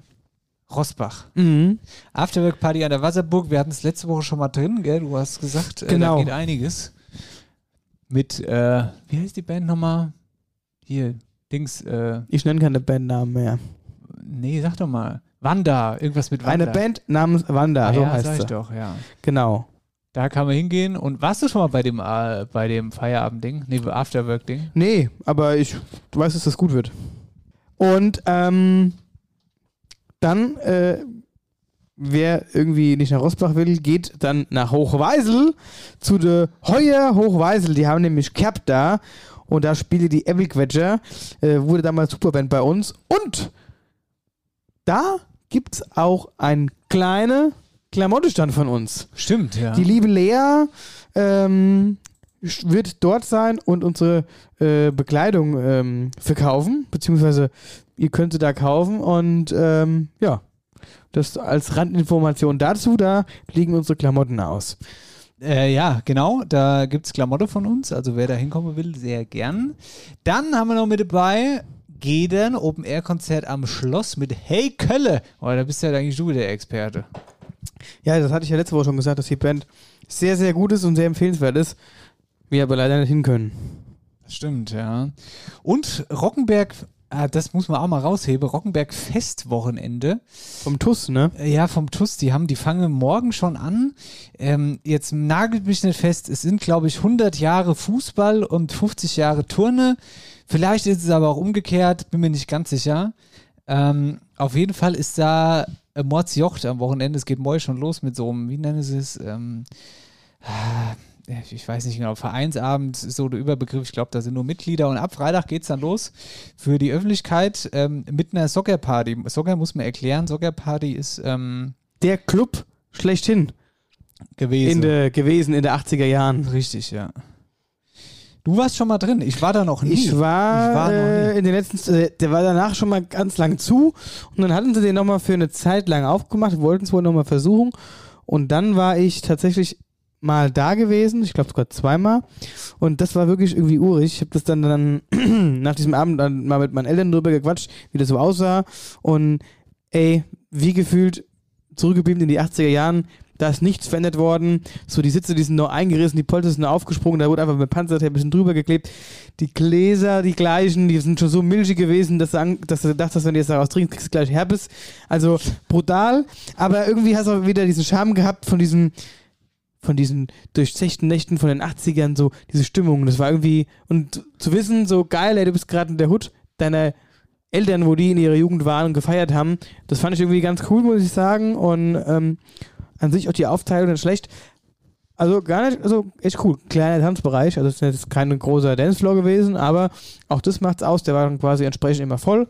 Rossbach. Mhm. Afterwork Party an der Wasserburg. Wir hatten es letzte Woche schon mal drin, gell? Du hast gesagt, äh, Genau. da geht einiges. Mit, äh, wie heißt die Band nochmal? Hier, Dings, äh, Ich nenne keine Bandnamen mehr. nee, sag doch mal. Wanda, irgendwas mit Wanda. Eine Band namens Wanda, ah, so ja, heißt sag ich sie. doch, ja. Genau. Da kann man hingehen. Und warst du schon mal bei dem, äh, bei dem Feierabendding? Nee, Afterwork-Ding? Nee, aber ich weiß, dass das gut wird. Und ähm, dann, äh, wer irgendwie nicht nach Rosbach will, geht dann nach Hochweisel zu der Heuer Hochweisel. Die haben nämlich Cap da und da spiele die Evil Quetscher. Äh, wurde damals Superband bei uns. Und da gibt es auch einen kleinen Klamottenstand von uns. Stimmt, ja. Die liebe Lea ähm, wird dort sein und unsere äh, Bekleidung ähm, verkaufen, beziehungsweise ihr könnt sie da kaufen und ähm, ja, das als Randinformation dazu, da liegen unsere Klamotten aus. Äh, ja, genau. Da gibt es Klamotte von uns. Also wer da hinkommen will, sehr gern. Dann haben wir noch mit dabei Gedern Open Air Konzert am Schloss mit Hey Kölle. Oh, da bist ja eigentlich du der Experte. Ja, das hatte ich ja letzte Woche schon gesagt, dass die Band sehr, sehr gut ist und sehr empfehlenswert ist. Wir aber leider nicht hin können. Das stimmt, ja. Und Rockenberg, ah, das muss man auch mal rausheben, Rockenberg Festwochenende. Vom TUS, ne? Ja, vom TUS. Die haben, die fangen morgen schon an. Ähm, jetzt nagelt mich nicht fest. Es sind, glaube ich, 100 Jahre Fußball und 50 Jahre Turne. Vielleicht ist es aber auch umgekehrt, bin mir nicht ganz sicher. Ähm, auf jeden Fall ist da äh, Mordsjocht am Wochenende. Es geht morgen schon los mit so einem, wie nennen sie es? Ähm, ich weiß nicht genau, Vereinsabend ist so der Überbegriff. Ich glaube, da sind nur Mitglieder und ab Freitag geht es dann los für die Öffentlichkeit ähm, mit einer Soccer-Party. Soccer muss man erklären. Soccer-Party ist, ähm, Der Club schlechthin. gewesen. In de, gewesen in den 80er Jahren. Richtig, ja. Du warst schon mal drin. Ich war da noch nie. Ich war, Ich war noch äh, in den letzten, äh, der war danach schon mal ganz lang zu und dann hatten sie den nochmal für eine Zeit lang aufgemacht, wollten es wohl nochmal versuchen und dann war ich tatsächlich mal da gewesen, ich glaube sogar zweimal und das war wirklich irgendwie urig. Ich habe das dann, dann nach diesem Abend dann mal mit meinen Eltern drüber gequatscht, wie das so aussah und ey, wie gefühlt zurückgeblieben in die 80er Jahren, da ist nichts verändert worden. So, die Sitze, die sind nur eingerissen, die Polster sind nur aufgesprungen, da wurde einfach mit Panzertape ein bisschen drüber geklebt. Die Gläser, die gleichen, die sind schon so milchig gewesen, dass du, an, dass du dachtest, wenn du jetzt daraus trinkst, kriegst du gleich Herpes. Also brutal, aber irgendwie hast du auch wieder diesen Charme gehabt von diesem, von diesen durchzechten Nächten von den 80ern, so diese Stimmung. Das war irgendwie, und zu wissen, so geil, ey, du bist gerade in der Hut deiner Eltern, wo die in ihrer Jugend waren und gefeiert haben, das fand ich irgendwie ganz cool, muss ich sagen. Und ähm, an sich auch die Aufteilung nicht schlecht. Also gar nicht, also echt cool. Kleiner Tanzbereich, also es ist jetzt kein großer Dancefloor gewesen, aber auch das macht's aus. Der war dann quasi entsprechend immer voll.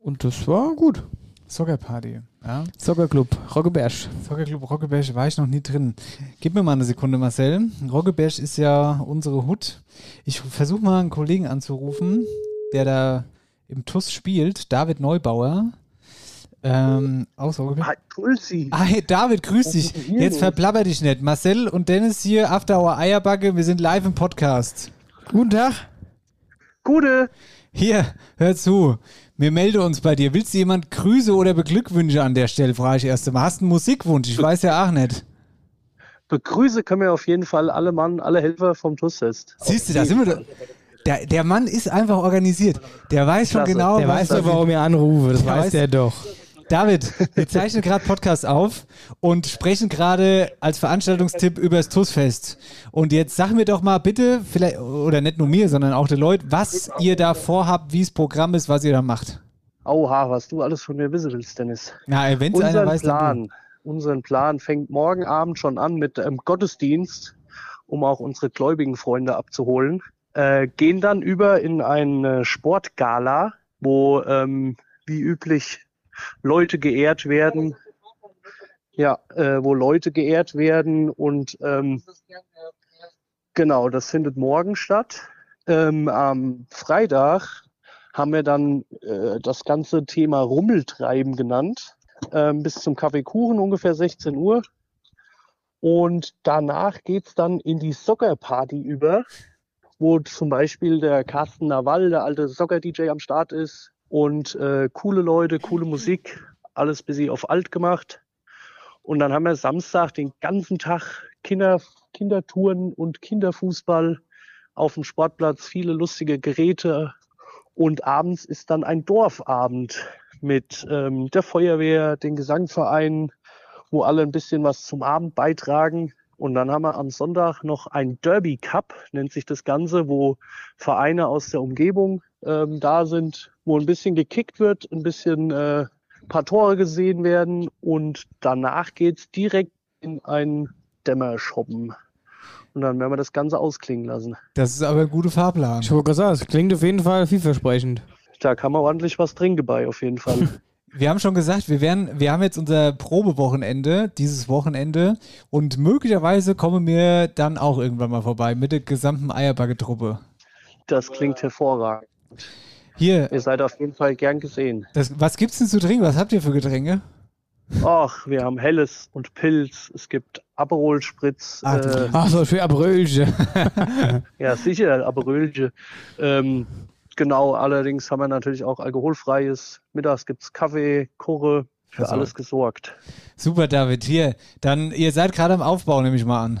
Und das war gut. Soccerparty. Ja. Soccerclub, Roggeberg. Soccerclub Roggeberg war ich noch nie drin. Gib mir mal eine Sekunde, Marcel. Roggeberg ist ja unsere Hut. Ich versuche mal einen Kollegen anzurufen, der da im TUS spielt, David Neubauer. Ähm, aus Roggeberg. Grüß Sie. Ah, hey, David, grüß dich. Jetzt verplapper dich nicht. Marcel und Dennis hier, After Hour Eierbacke, wir sind live im Podcast. Guten Tag. Gute. Hier, hör zu. Wir melden uns bei dir. Willst du jemand Grüße oder Beglückwünsche an der Stelle, frage ich erst einmal. Hast du einen Musikwunsch? Ich weiß ja auch nicht. Begrüße können wir auf jeden Fall alle Mann, alle Helfer vom TUS-Fest. Siehst du, da sind wir doch. Der, der Mann ist einfach organisiert. Der weiß schon Klasse. genau, Der was weiß da doch, warum ihr anrufe. Das Der weiß weiß- der doch. David, wir zeichnen gerade Podcast auf und sprechen gerade als Veranstaltungstipp über das TUS-Fest. Und jetzt sag mir doch mal bitte, vielleicht, oder nicht nur mir, sondern auch den Leuten, was ihr da vorhabt, wie das Programm ist, was ihr da macht. Auha, was du alles von mir wissen willst, Dennis. Na, wenn es einer weiß, dann Plan, unseren Plan fängt morgen Abend schon an mit ähm, Gottesdienst, um auch unsere gläubigen Freunde abzuholen. Äh, gehen dann über in eine Sportgala, wo ähm, wie üblich Leute geehrt werden. Ja, äh, wo Leute geehrt werden und ähm, genau, das findet morgen statt. Ähm, am Freitag haben wir dann äh, das ganze Thema Rummeltreiben genannt, ähm, bis zum Kaffeekuchen ungefähr 16 Uhr. Und danach geht's dann in die Soccer-Party über, wo zum Beispiel der Carsten Nawal, der alte Soccer-DJ am Start ist und äh, coole Leute, coole Musik, alles busy auf alt gemacht. Und dann haben wir Samstag den ganzen Tag Kinder, Kindertouren und Kinderfußball auf dem Sportplatz, viele lustige Geräte. Und abends ist dann ein Dorfabend mit ähm, der Feuerwehr, den Gesangvereinen, wo alle ein bisschen was zum Abend beitragen. Und dann haben wir am Sonntag noch ein Derby Cup, nennt sich das Ganze, wo Vereine aus der Umgebung ähm, da sind, wo ein bisschen gekickt wird, ein bisschen äh, paar Tore gesehen werden und danach geht's direkt in einen Dämmerschoppen. Und dann werden wir das Ganze ausklingen lassen. Das ist aber ein guter Fahrplan. Ich wollte gerade sagen, es klingt auf jeden Fall vielversprechend. Da kann man ordentlich was trinken bei, auf jeden Fall. Wir haben schon gesagt, wir werden, wir haben jetzt unser Probewochenende, dieses Wochenende, und möglicherweise kommen wir dann auch irgendwann mal vorbei mit der gesamten Eierbacke-Truppe. Das klingt hervorragend. Hier, Ihr seid auf jeden Fall gern gesehen. das, was gibt's denn zu trinken? Was habt ihr für Getränke? Ach, wir haben Helles und Pilz. Es gibt Aperol Spritz. Du- äh, Ach so, für Abrölche. ja, sicher, Aperolche. Ähm, genau, allerdings haben wir natürlich auch alkoholfreies. Mittags gibt's Kaffee, Kurre, für Also- alles gesorgt. Super, David. Hier, dann, ihr seid gerade am Aufbau, nehme ich mal an.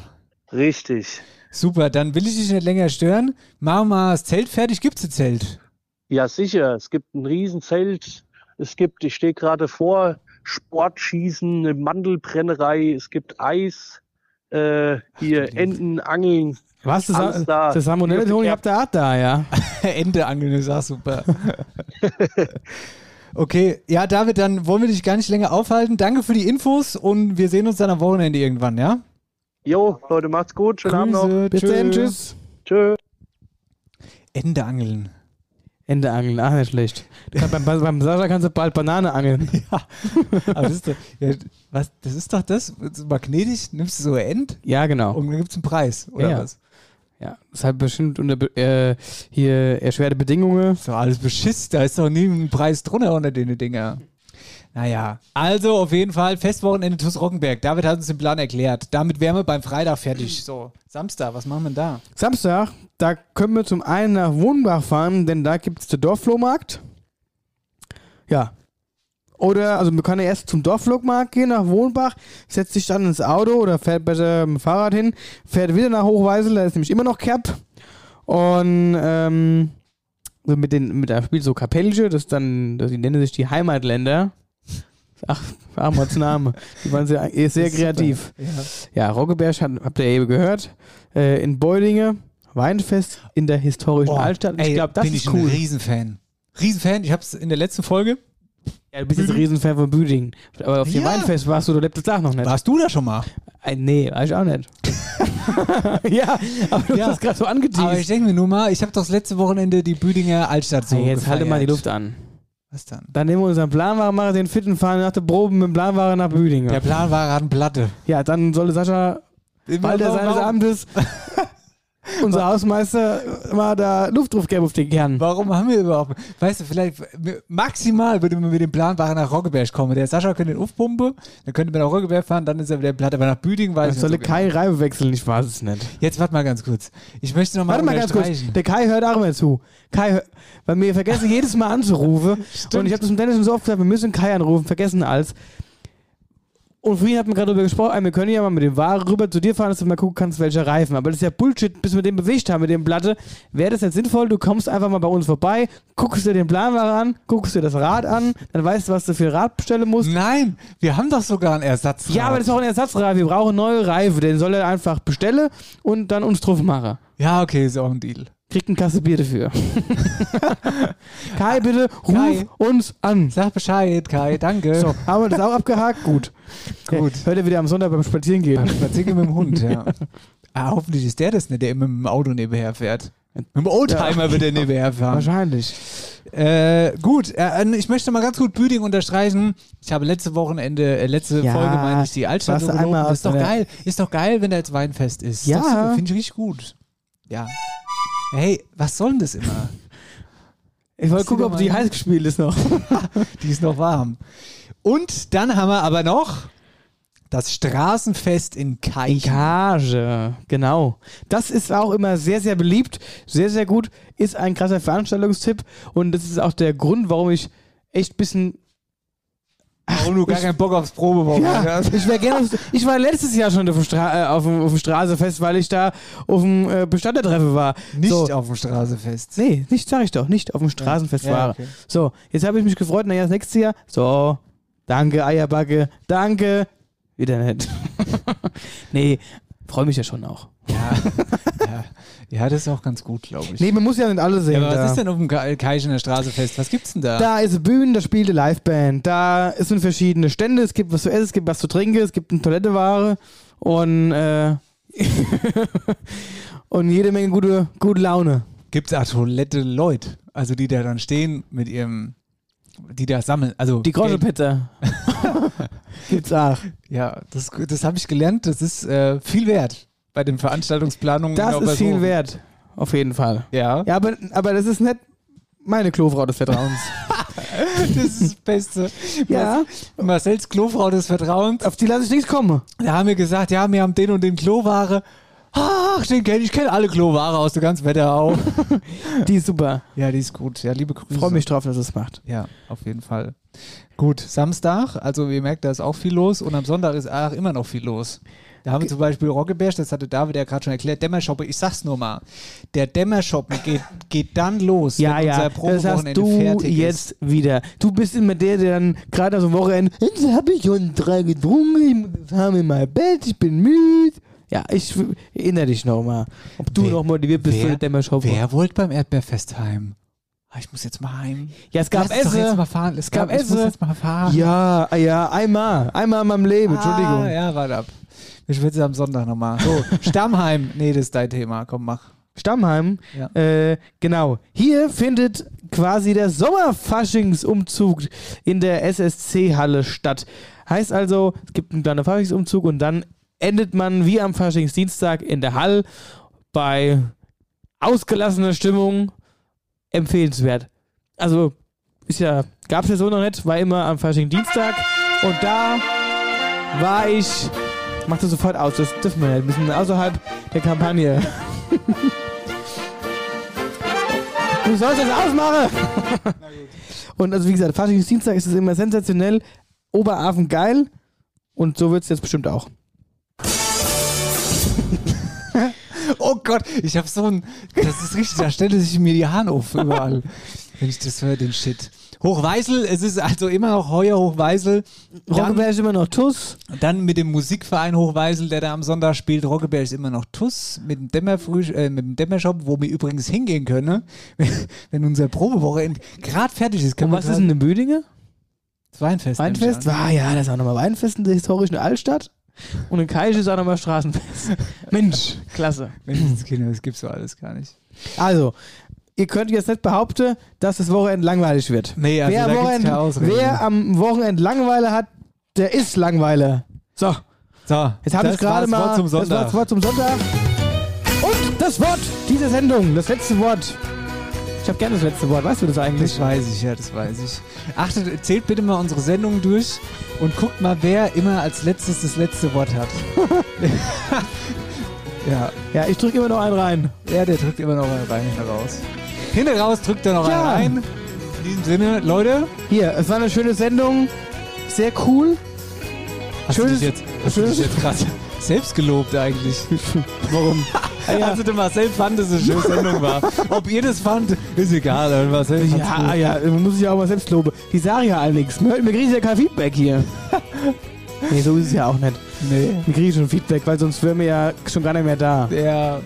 Richtig. Super, dann will ich dich nicht länger stören. Machen wir mal das Zelt fertig. Gibt's ein Zelt? Ja, sicher. Es gibt ein Riesenzelt. Es gibt, ich stehe gerade vor, Sportschießen, eine Mandelbrennerei. Es gibt Eis, äh, hier Enten, Angeln. Was? Das, Alles da. das Salmonelle, Toni, habt ihr auch da, ja? Ende angeln ist auch super. okay, ja, David, dann wollen wir dich gar nicht länger aufhalten. Danke für die Infos und wir sehen uns dann am Wochenende irgendwann, ja? Jo, Leute, macht's gut. Schönen Abend noch. Grüße, Bis tschö. dann, tschüss. Tschö. Ende angeln. Ente angeln, ach nicht schlecht. Beim, beim Sascha kannst du bald Banane angeln. Aber das ist doch, ja, was, das ist doch das, so magnetisch, nimmst du so ein End Ja, genau. und dann gibt es einen Preis, oder Ja. was? Ja, das hat bestimmt unter äh, hier erschwerte Bedingungen. Ist doch alles Beschiss, da ist doch nie ein Preis drunter unter den Dinger. Naja, also auf jeden Fall Festwochenende TuS Rockenberg. David hat uns den Plan erklärt. Damit wären wir beim Freitag fertig. So, Samstag, was machen wir da? Samstag, da können wir zum einen nach Wohnbach fahren, denn da gibt es den Dorfflohmarkt. Ja. Oder, also man kann ja erst zum Dorfflohmarkt gehen, nach Wohnbach, setzt sich dann ins Auto oder fährt besser mit dem Fahrrad hin, fährt wieder nach Hochweisel, da ist nämlich immer noch Cap. Und, ähm, mit den, mit der spielt so Kapellche, das dann, die nennen sich die Heimatländer. Ach, Ahmads Name. Die waren sehr, eh sehr kreativ. Ja. Ja, Roggeberg hat, habt ihr eben gehört. Äh, in Beudinge, Weinfest in der historischen Oh, Altstadt. Ich glaube, das bin ist ich cool. ein Riesenfan. Riesenfan, ich habe es in der letzten Folge. Ja, du bist jetzt ein Riesenfan von Büdingen. Aber auf dem Ja. Weinfest warst du der letzte Tag noch nicht. Warst du da schon mal? Äh, nee, war ich auch nicht. ja, aber du Ja. hast gerade so Aber ich angeteased. denke mir nur mal, ich habe doch das letzte Wochenende die Büdinger Altstadt so Hey, jetzt halte mal die gefeiert. Luft an. Was dann? Dann nehmen wir unseren Planwagen, machen den Fitten, fahren nach der Probe mit dem Planwagen nach Büdingen. Der Plan war gerade eine Platte. Ja, dann solle Sascha, weil der seines Amtes, unser Hausmeister, mal da Luft drauf geben auf den Kern. Warum haben wir überhaupt, weißt du, vielleicht maximal würde man mit dem Planwagen nach Roggeberg kommen. Der Sascha könnte den aufpumpen, dann könnte man nach Roggeberg fahren, dann ist er wieder platt, aber nach Büdingen weiß Ich solle so Kai Reibe wechseln, ich weiß es nicht. genau. Jetzt warte mal ganz kurz. Ich möchte noch mal Warte mal ganz kurz, der Kai hört auch immer zu. Kai, weil wir vergessen jedes Mal anzurufen. und ich habe das mit Dennis schon so oft gesagt, wir müssen Kai anrufen, vergessen als. Und vorhin hat man gerade darüber gesprochen, wir können ja mal mit dem Ware rüber zu dir fahren, dass du mal gucken kannst, welche Reifen. Aber das ist ja Bullshit, bis wir den bewegt haben mit dem Platte. Wäre das nicht sinnvoll, du kommst einfach mal bei uns vorbei, guckst dir den Planware an, guckst dir das Rad an, dann weißt du, was du für Rad bestellen musst. Nein, wir haben doch sogar einen Ersatz. Ja, aber das ist auch ein Ersatzrad. Wir brauchen neue Reifen. Den soll er einfach bestellen und dann uns drauf machen. Ja, okay, ist auch ein Deal. Kriegt eine Kasse Bier dafür. Kai, bitte ruf Kai. uns an. Sag Bescheid, Kai, danke. So, haben wir das auch abgehakt? Gut. Gut. Hört ihr wieder am Sonntag beim Spazieren gehen. Spazieren mit dem Hund, ja. Ah, hoffentlich ist der das nicht, der immer mit dem Auto nebenher fährt. Mit dem Oldtimer wird er nebenher fahren. Wahrscheinlich. Äh, gut, äh, ich möchte mal ganz gut Büding unterstreichen. Ich habe letzte Wochenende, äh, letzte Ja, Folge meine ich die Altstadt aus Ist doch geil, ist doch geil, wenn da jetzt Weinfest ist. Ja. Das Finde ich richtig gut. Ja. Hey, was soll denn das immer? Ich wollte gucken, ob die heiß gespielt ist noch. Die ist noch warm. Und dann haben wir aber noch das Straßenfest in Kai. Cage, genau. Das ist auch immer sehr, sehr beliebt. Sehr, sehr gut. Ist ein krasser Veranstaltungstipp. Und das ist auch der Grund, warum ich echt ein bisschen Warum du gar keinen Bock aufs Probewochenende Ja, ich, wär gerne aufs- ich war letztes Jahr schon auf dem, Stra äh, auf dem, auf dem Straßefest, weil ich da auf dem äh, Bestandertreffen war. Nicht so. auf dem Straßenfest. Nee, nicht, sag ich doch, nicht auf dem Straßenfest Ja, war. okay. So, jetzt habe ich mich gefreut, naja, das nächste Jahr. So, danke, Eierbacke, danke. Wieder nicht. nee, freue mich ja schon auch. Ja, ja, das ist auch ganz gut, glaube ich. Nee, man muss ja nicht alle sehen. ja, aber da. was ist denn auf dem Ka- Kaischener Straßefest? Was gibt's denn da? Da ist eine Bühne, da spielt eine Liveband. Da sind verschiedene Stände. Es gibt was zu essen, es gibt was zu trinken, es gibt eine Toiletteware und, äh, und jede Menge gute, gute Laune. Gibt's auch Toilette Leute, also die da dann stehen mit ihrem, die da sammeln, also Die. Groschepizza. Gibt's auch. Ja, das, das habe ich gelernt. Das ist äh, viel wert bei den Veranstaltungsplanungen. Das in ist viel wert. Auf jeden Fall. Ja. Ja, aber, aber das ist nicht meine Klofrau des Vertrauens. das ist das Beste. Ja. Marcells Klofrau des Vertrauens. Auf die lasse ich nichts kommen. Da haben wir gesagt, ja, wir haben den und den Kloware. Ach, den kenne ich. Ich kenne alle Kloware aus der ganzen Wetterau. Die ist super. ja, die ist gut. Ja, liebe Grüße. Freue mich drauf, dass es macht. Ja, auf jeden Fall. Gut, Samstag, also ihr merkt, da ist auch viel los und am Sonntag ist auch immer noch viel los. Da haben wir zum Beispiel Roggeberg, das hatte David ja gerade schon erklärt, Dämmershop, ich sag's nur mal, der Dämmershop geht, geht dann los, Ja, wenn ja, unser das Probewochenende hast du fertig jetzt ist. wieder. Du bist immer der, der dann gerade am Wochenende, jetzt habe ich schon drei getrunken, ich habe in mein Bett, ich bin müde. Ja, ich erinnere dich nochmal, ob du Wer- noch motiviert bist für den Dämmershop. Wer wollte beim Erdbeerfest heim? Ah, Ich muss jetzt mal heim. Ja, es gab Lass Esse. jetzt mal fahren. Es gab gab, Ich muss Esse. jetzt mal fahren. Ja, ja, einmal. Einmal in meinem Leben, Entschuldigung. Ah, ja, warte ab. Ich will es am Sonntag nochmal. So, Stammheim. Nee, das ist dein Thema. Komm, mach. Stammheim. Ja. Äh, genau. Hier findet quasi der Sommerfaschingsumzug in der SSC-Halle statt. Heißt also, es gibt einen kleinen Faschingsumzug und dann endet man wie am Faschingsdienstag in der Halle bei ausgelassener Stimmung empfehlenswert. Also, ist ja, gab es ja so noch nicht, war immer am Faschingsdienstag und da war ich. Mach das sofort aus, das dürfen wir nicht. Wir sind außerhalb der Kampagne. Du sollst es ausmachen! und also wie gesagt, Faschingsdienstag ist es immer sensationell, Oberafen geil und so wird es jetzt bestimmt auch. Oh Gott, ich habe so ein. Das ist richtig, da stellt sich mir die Haare auf überall. wenn ich das höre, den Shit. Hochweisel, es ist also immer noch Heuer Hochweisel. Roggeberg ist immer noch Tuss. Dann mit dem Musikverein Hochweisel, der da am Sonntag spielt. Roggeberg ist immer noch Tuss mit dem, Dämmerfrüh, äh, mit dem Dämmershop, wo wir übrigens hingehen können, ne? wenn, wenn unsere Probewoche gerade fertig ist. Und was ist denn in Büdinge? Das Weinfest. Weinfest? an. Ah ja, das ist auch nochmal Weinfest in der historischen Altstadt. Und in Kaisch ist auch nochmal Straßenfest. Mensch, klasse. Menschenskinder, das gibt's so alles gar nicht. Also, ihr könnt jetzt nicht behaupten, dass das Wochenende langweilig wird. Nee, also wer, da gibt's Wochenende, keine Ausrede. wer am Wochenende Langeweile hat, der ist Langweile. So, So, jetzt habe ich das war gerade mal Wort das Wort zum Sonntag. Und das Wort dieser Sendung, das letzte Wort. Ich habe gerne das letzte Wort, weißt du das eigentlich? Das weiß ich, ja, das weiß ich. Achtet, zählt bitte mal unsere Sendung durch und guckt mal, wer immer als letztes das letzte Wort hat. ja. Ja, ich drücke immer noch einen rein. Ja, der drückt immer noch einen rein, hinten raus. Hinten raus drückt er noch Ja. einen rein. In diesem Sinne, Leute. Hier, es war eine schöne Sendung. Sehr cool. Hast du Schönes- dich jetzt, hast du dich schönes- jetzt gerade selbst gelobt eigentlich? Warum? Ja. Also der Marcel fand, dass es eine schöne Sendung war. Ob ihr das fand, ist egal. aber Marcel Ja, ja, man muss sich ja auch mal selbst loben. Die sagen ja all nichts. Wir, wir kriegen ja kein Feedback hier. nee, so ist es ja auch nicht. Nee. Wir kriegen schon Feedback, weil sonst wären wir ja schon gar nicht mehr da. Ja,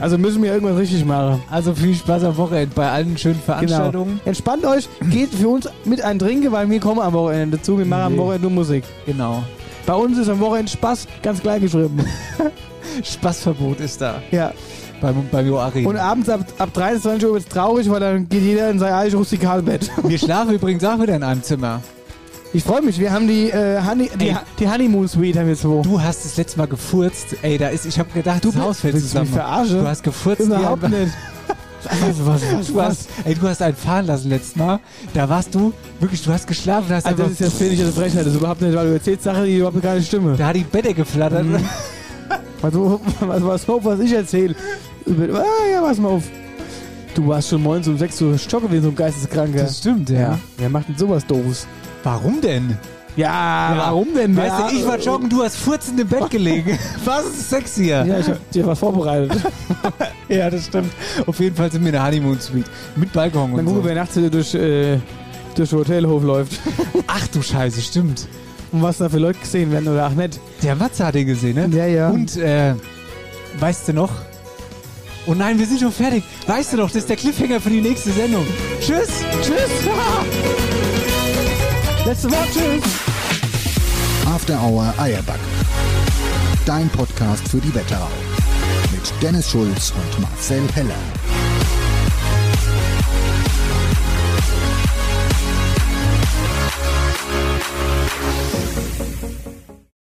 Also müssen wir irgendwas richtig machen. also viel Spaß am Wochenende bei allen schönen Veranstaltungen. Genau. Entspannt euch, geht für uns mit ein Trinken, weil wir kommen am Wochenende dazu. Wir machen am Nee. Wochenende nur Musik. Genau. Bei uns ist am Wochenende Spaß ganz klein geschrieben. Spaßverbot ist da. ja. Beim, beim Joachim. Und abends ab, ab 23 Uhr wird es traurig, weil dann geht jeder in sein eigenes Rustikalbett. Wir schlafen übrigens auch wieder in einem Zimmer. Ich freue mich, wir haben die, äh, Honey, die, die Honeymoon Suite haben wir zwei. Du hast das letzte Mal gefurzt. Ey, da ist, ich habe gedacht, das Haus fällt du mich zusammen. verarschen? Du hast gefurzt. Überhaupt nicht. Was, was, was, Du hast, ey, du hast einen fahren lassen letztes Mal. Da warst du, wirklich, du hast geschlafen. Hast Also das ist jetzt finde ich das Frechheit. Das ist überhaupt nicht, weil du erzählst Sachen, die überhaupt keine Stimme. da hat die Bette geflattert. Mhm. Was, was, was, was, was ich erzähle. Über- Ah, ja, pass mal auf. Du warst schon morgens um 6 Uhr stocken wie so ein Geisteskranker. Das stimmt, ja. ja. Wer macht denn sowas doofes? Warum denn? Ja, warum denn? Weißt ja, du, ich war joggen, du hast furzend im Bett gelegen. Was ist sexier? Ja, ich hab dir was vorbereitet. Ja, das stimmt. Auf jeden Fall sind wir in der Honeymoon Suite. Mit Balkon Dann und gucken, so. wer nachts durch, äh, durch den Hotelhof läuft. Ach du Scheiße, stimmt. Und was da für Leute gesehen werden oder auch nicht. Der Matze hat den gesehen, ne? Ja, ja. Und, äh, weißt du noch? Oh nein, wir sind schon fertig. Weißt du noch, das ist der Cliffhanger für die nächste Sendung. Tschüss. Tschüss. Letzte Wort, tschüss. After Hour Eierback. Dein Podcast für die Wetterau. Mit Dennis Schulz und Marcel Heller.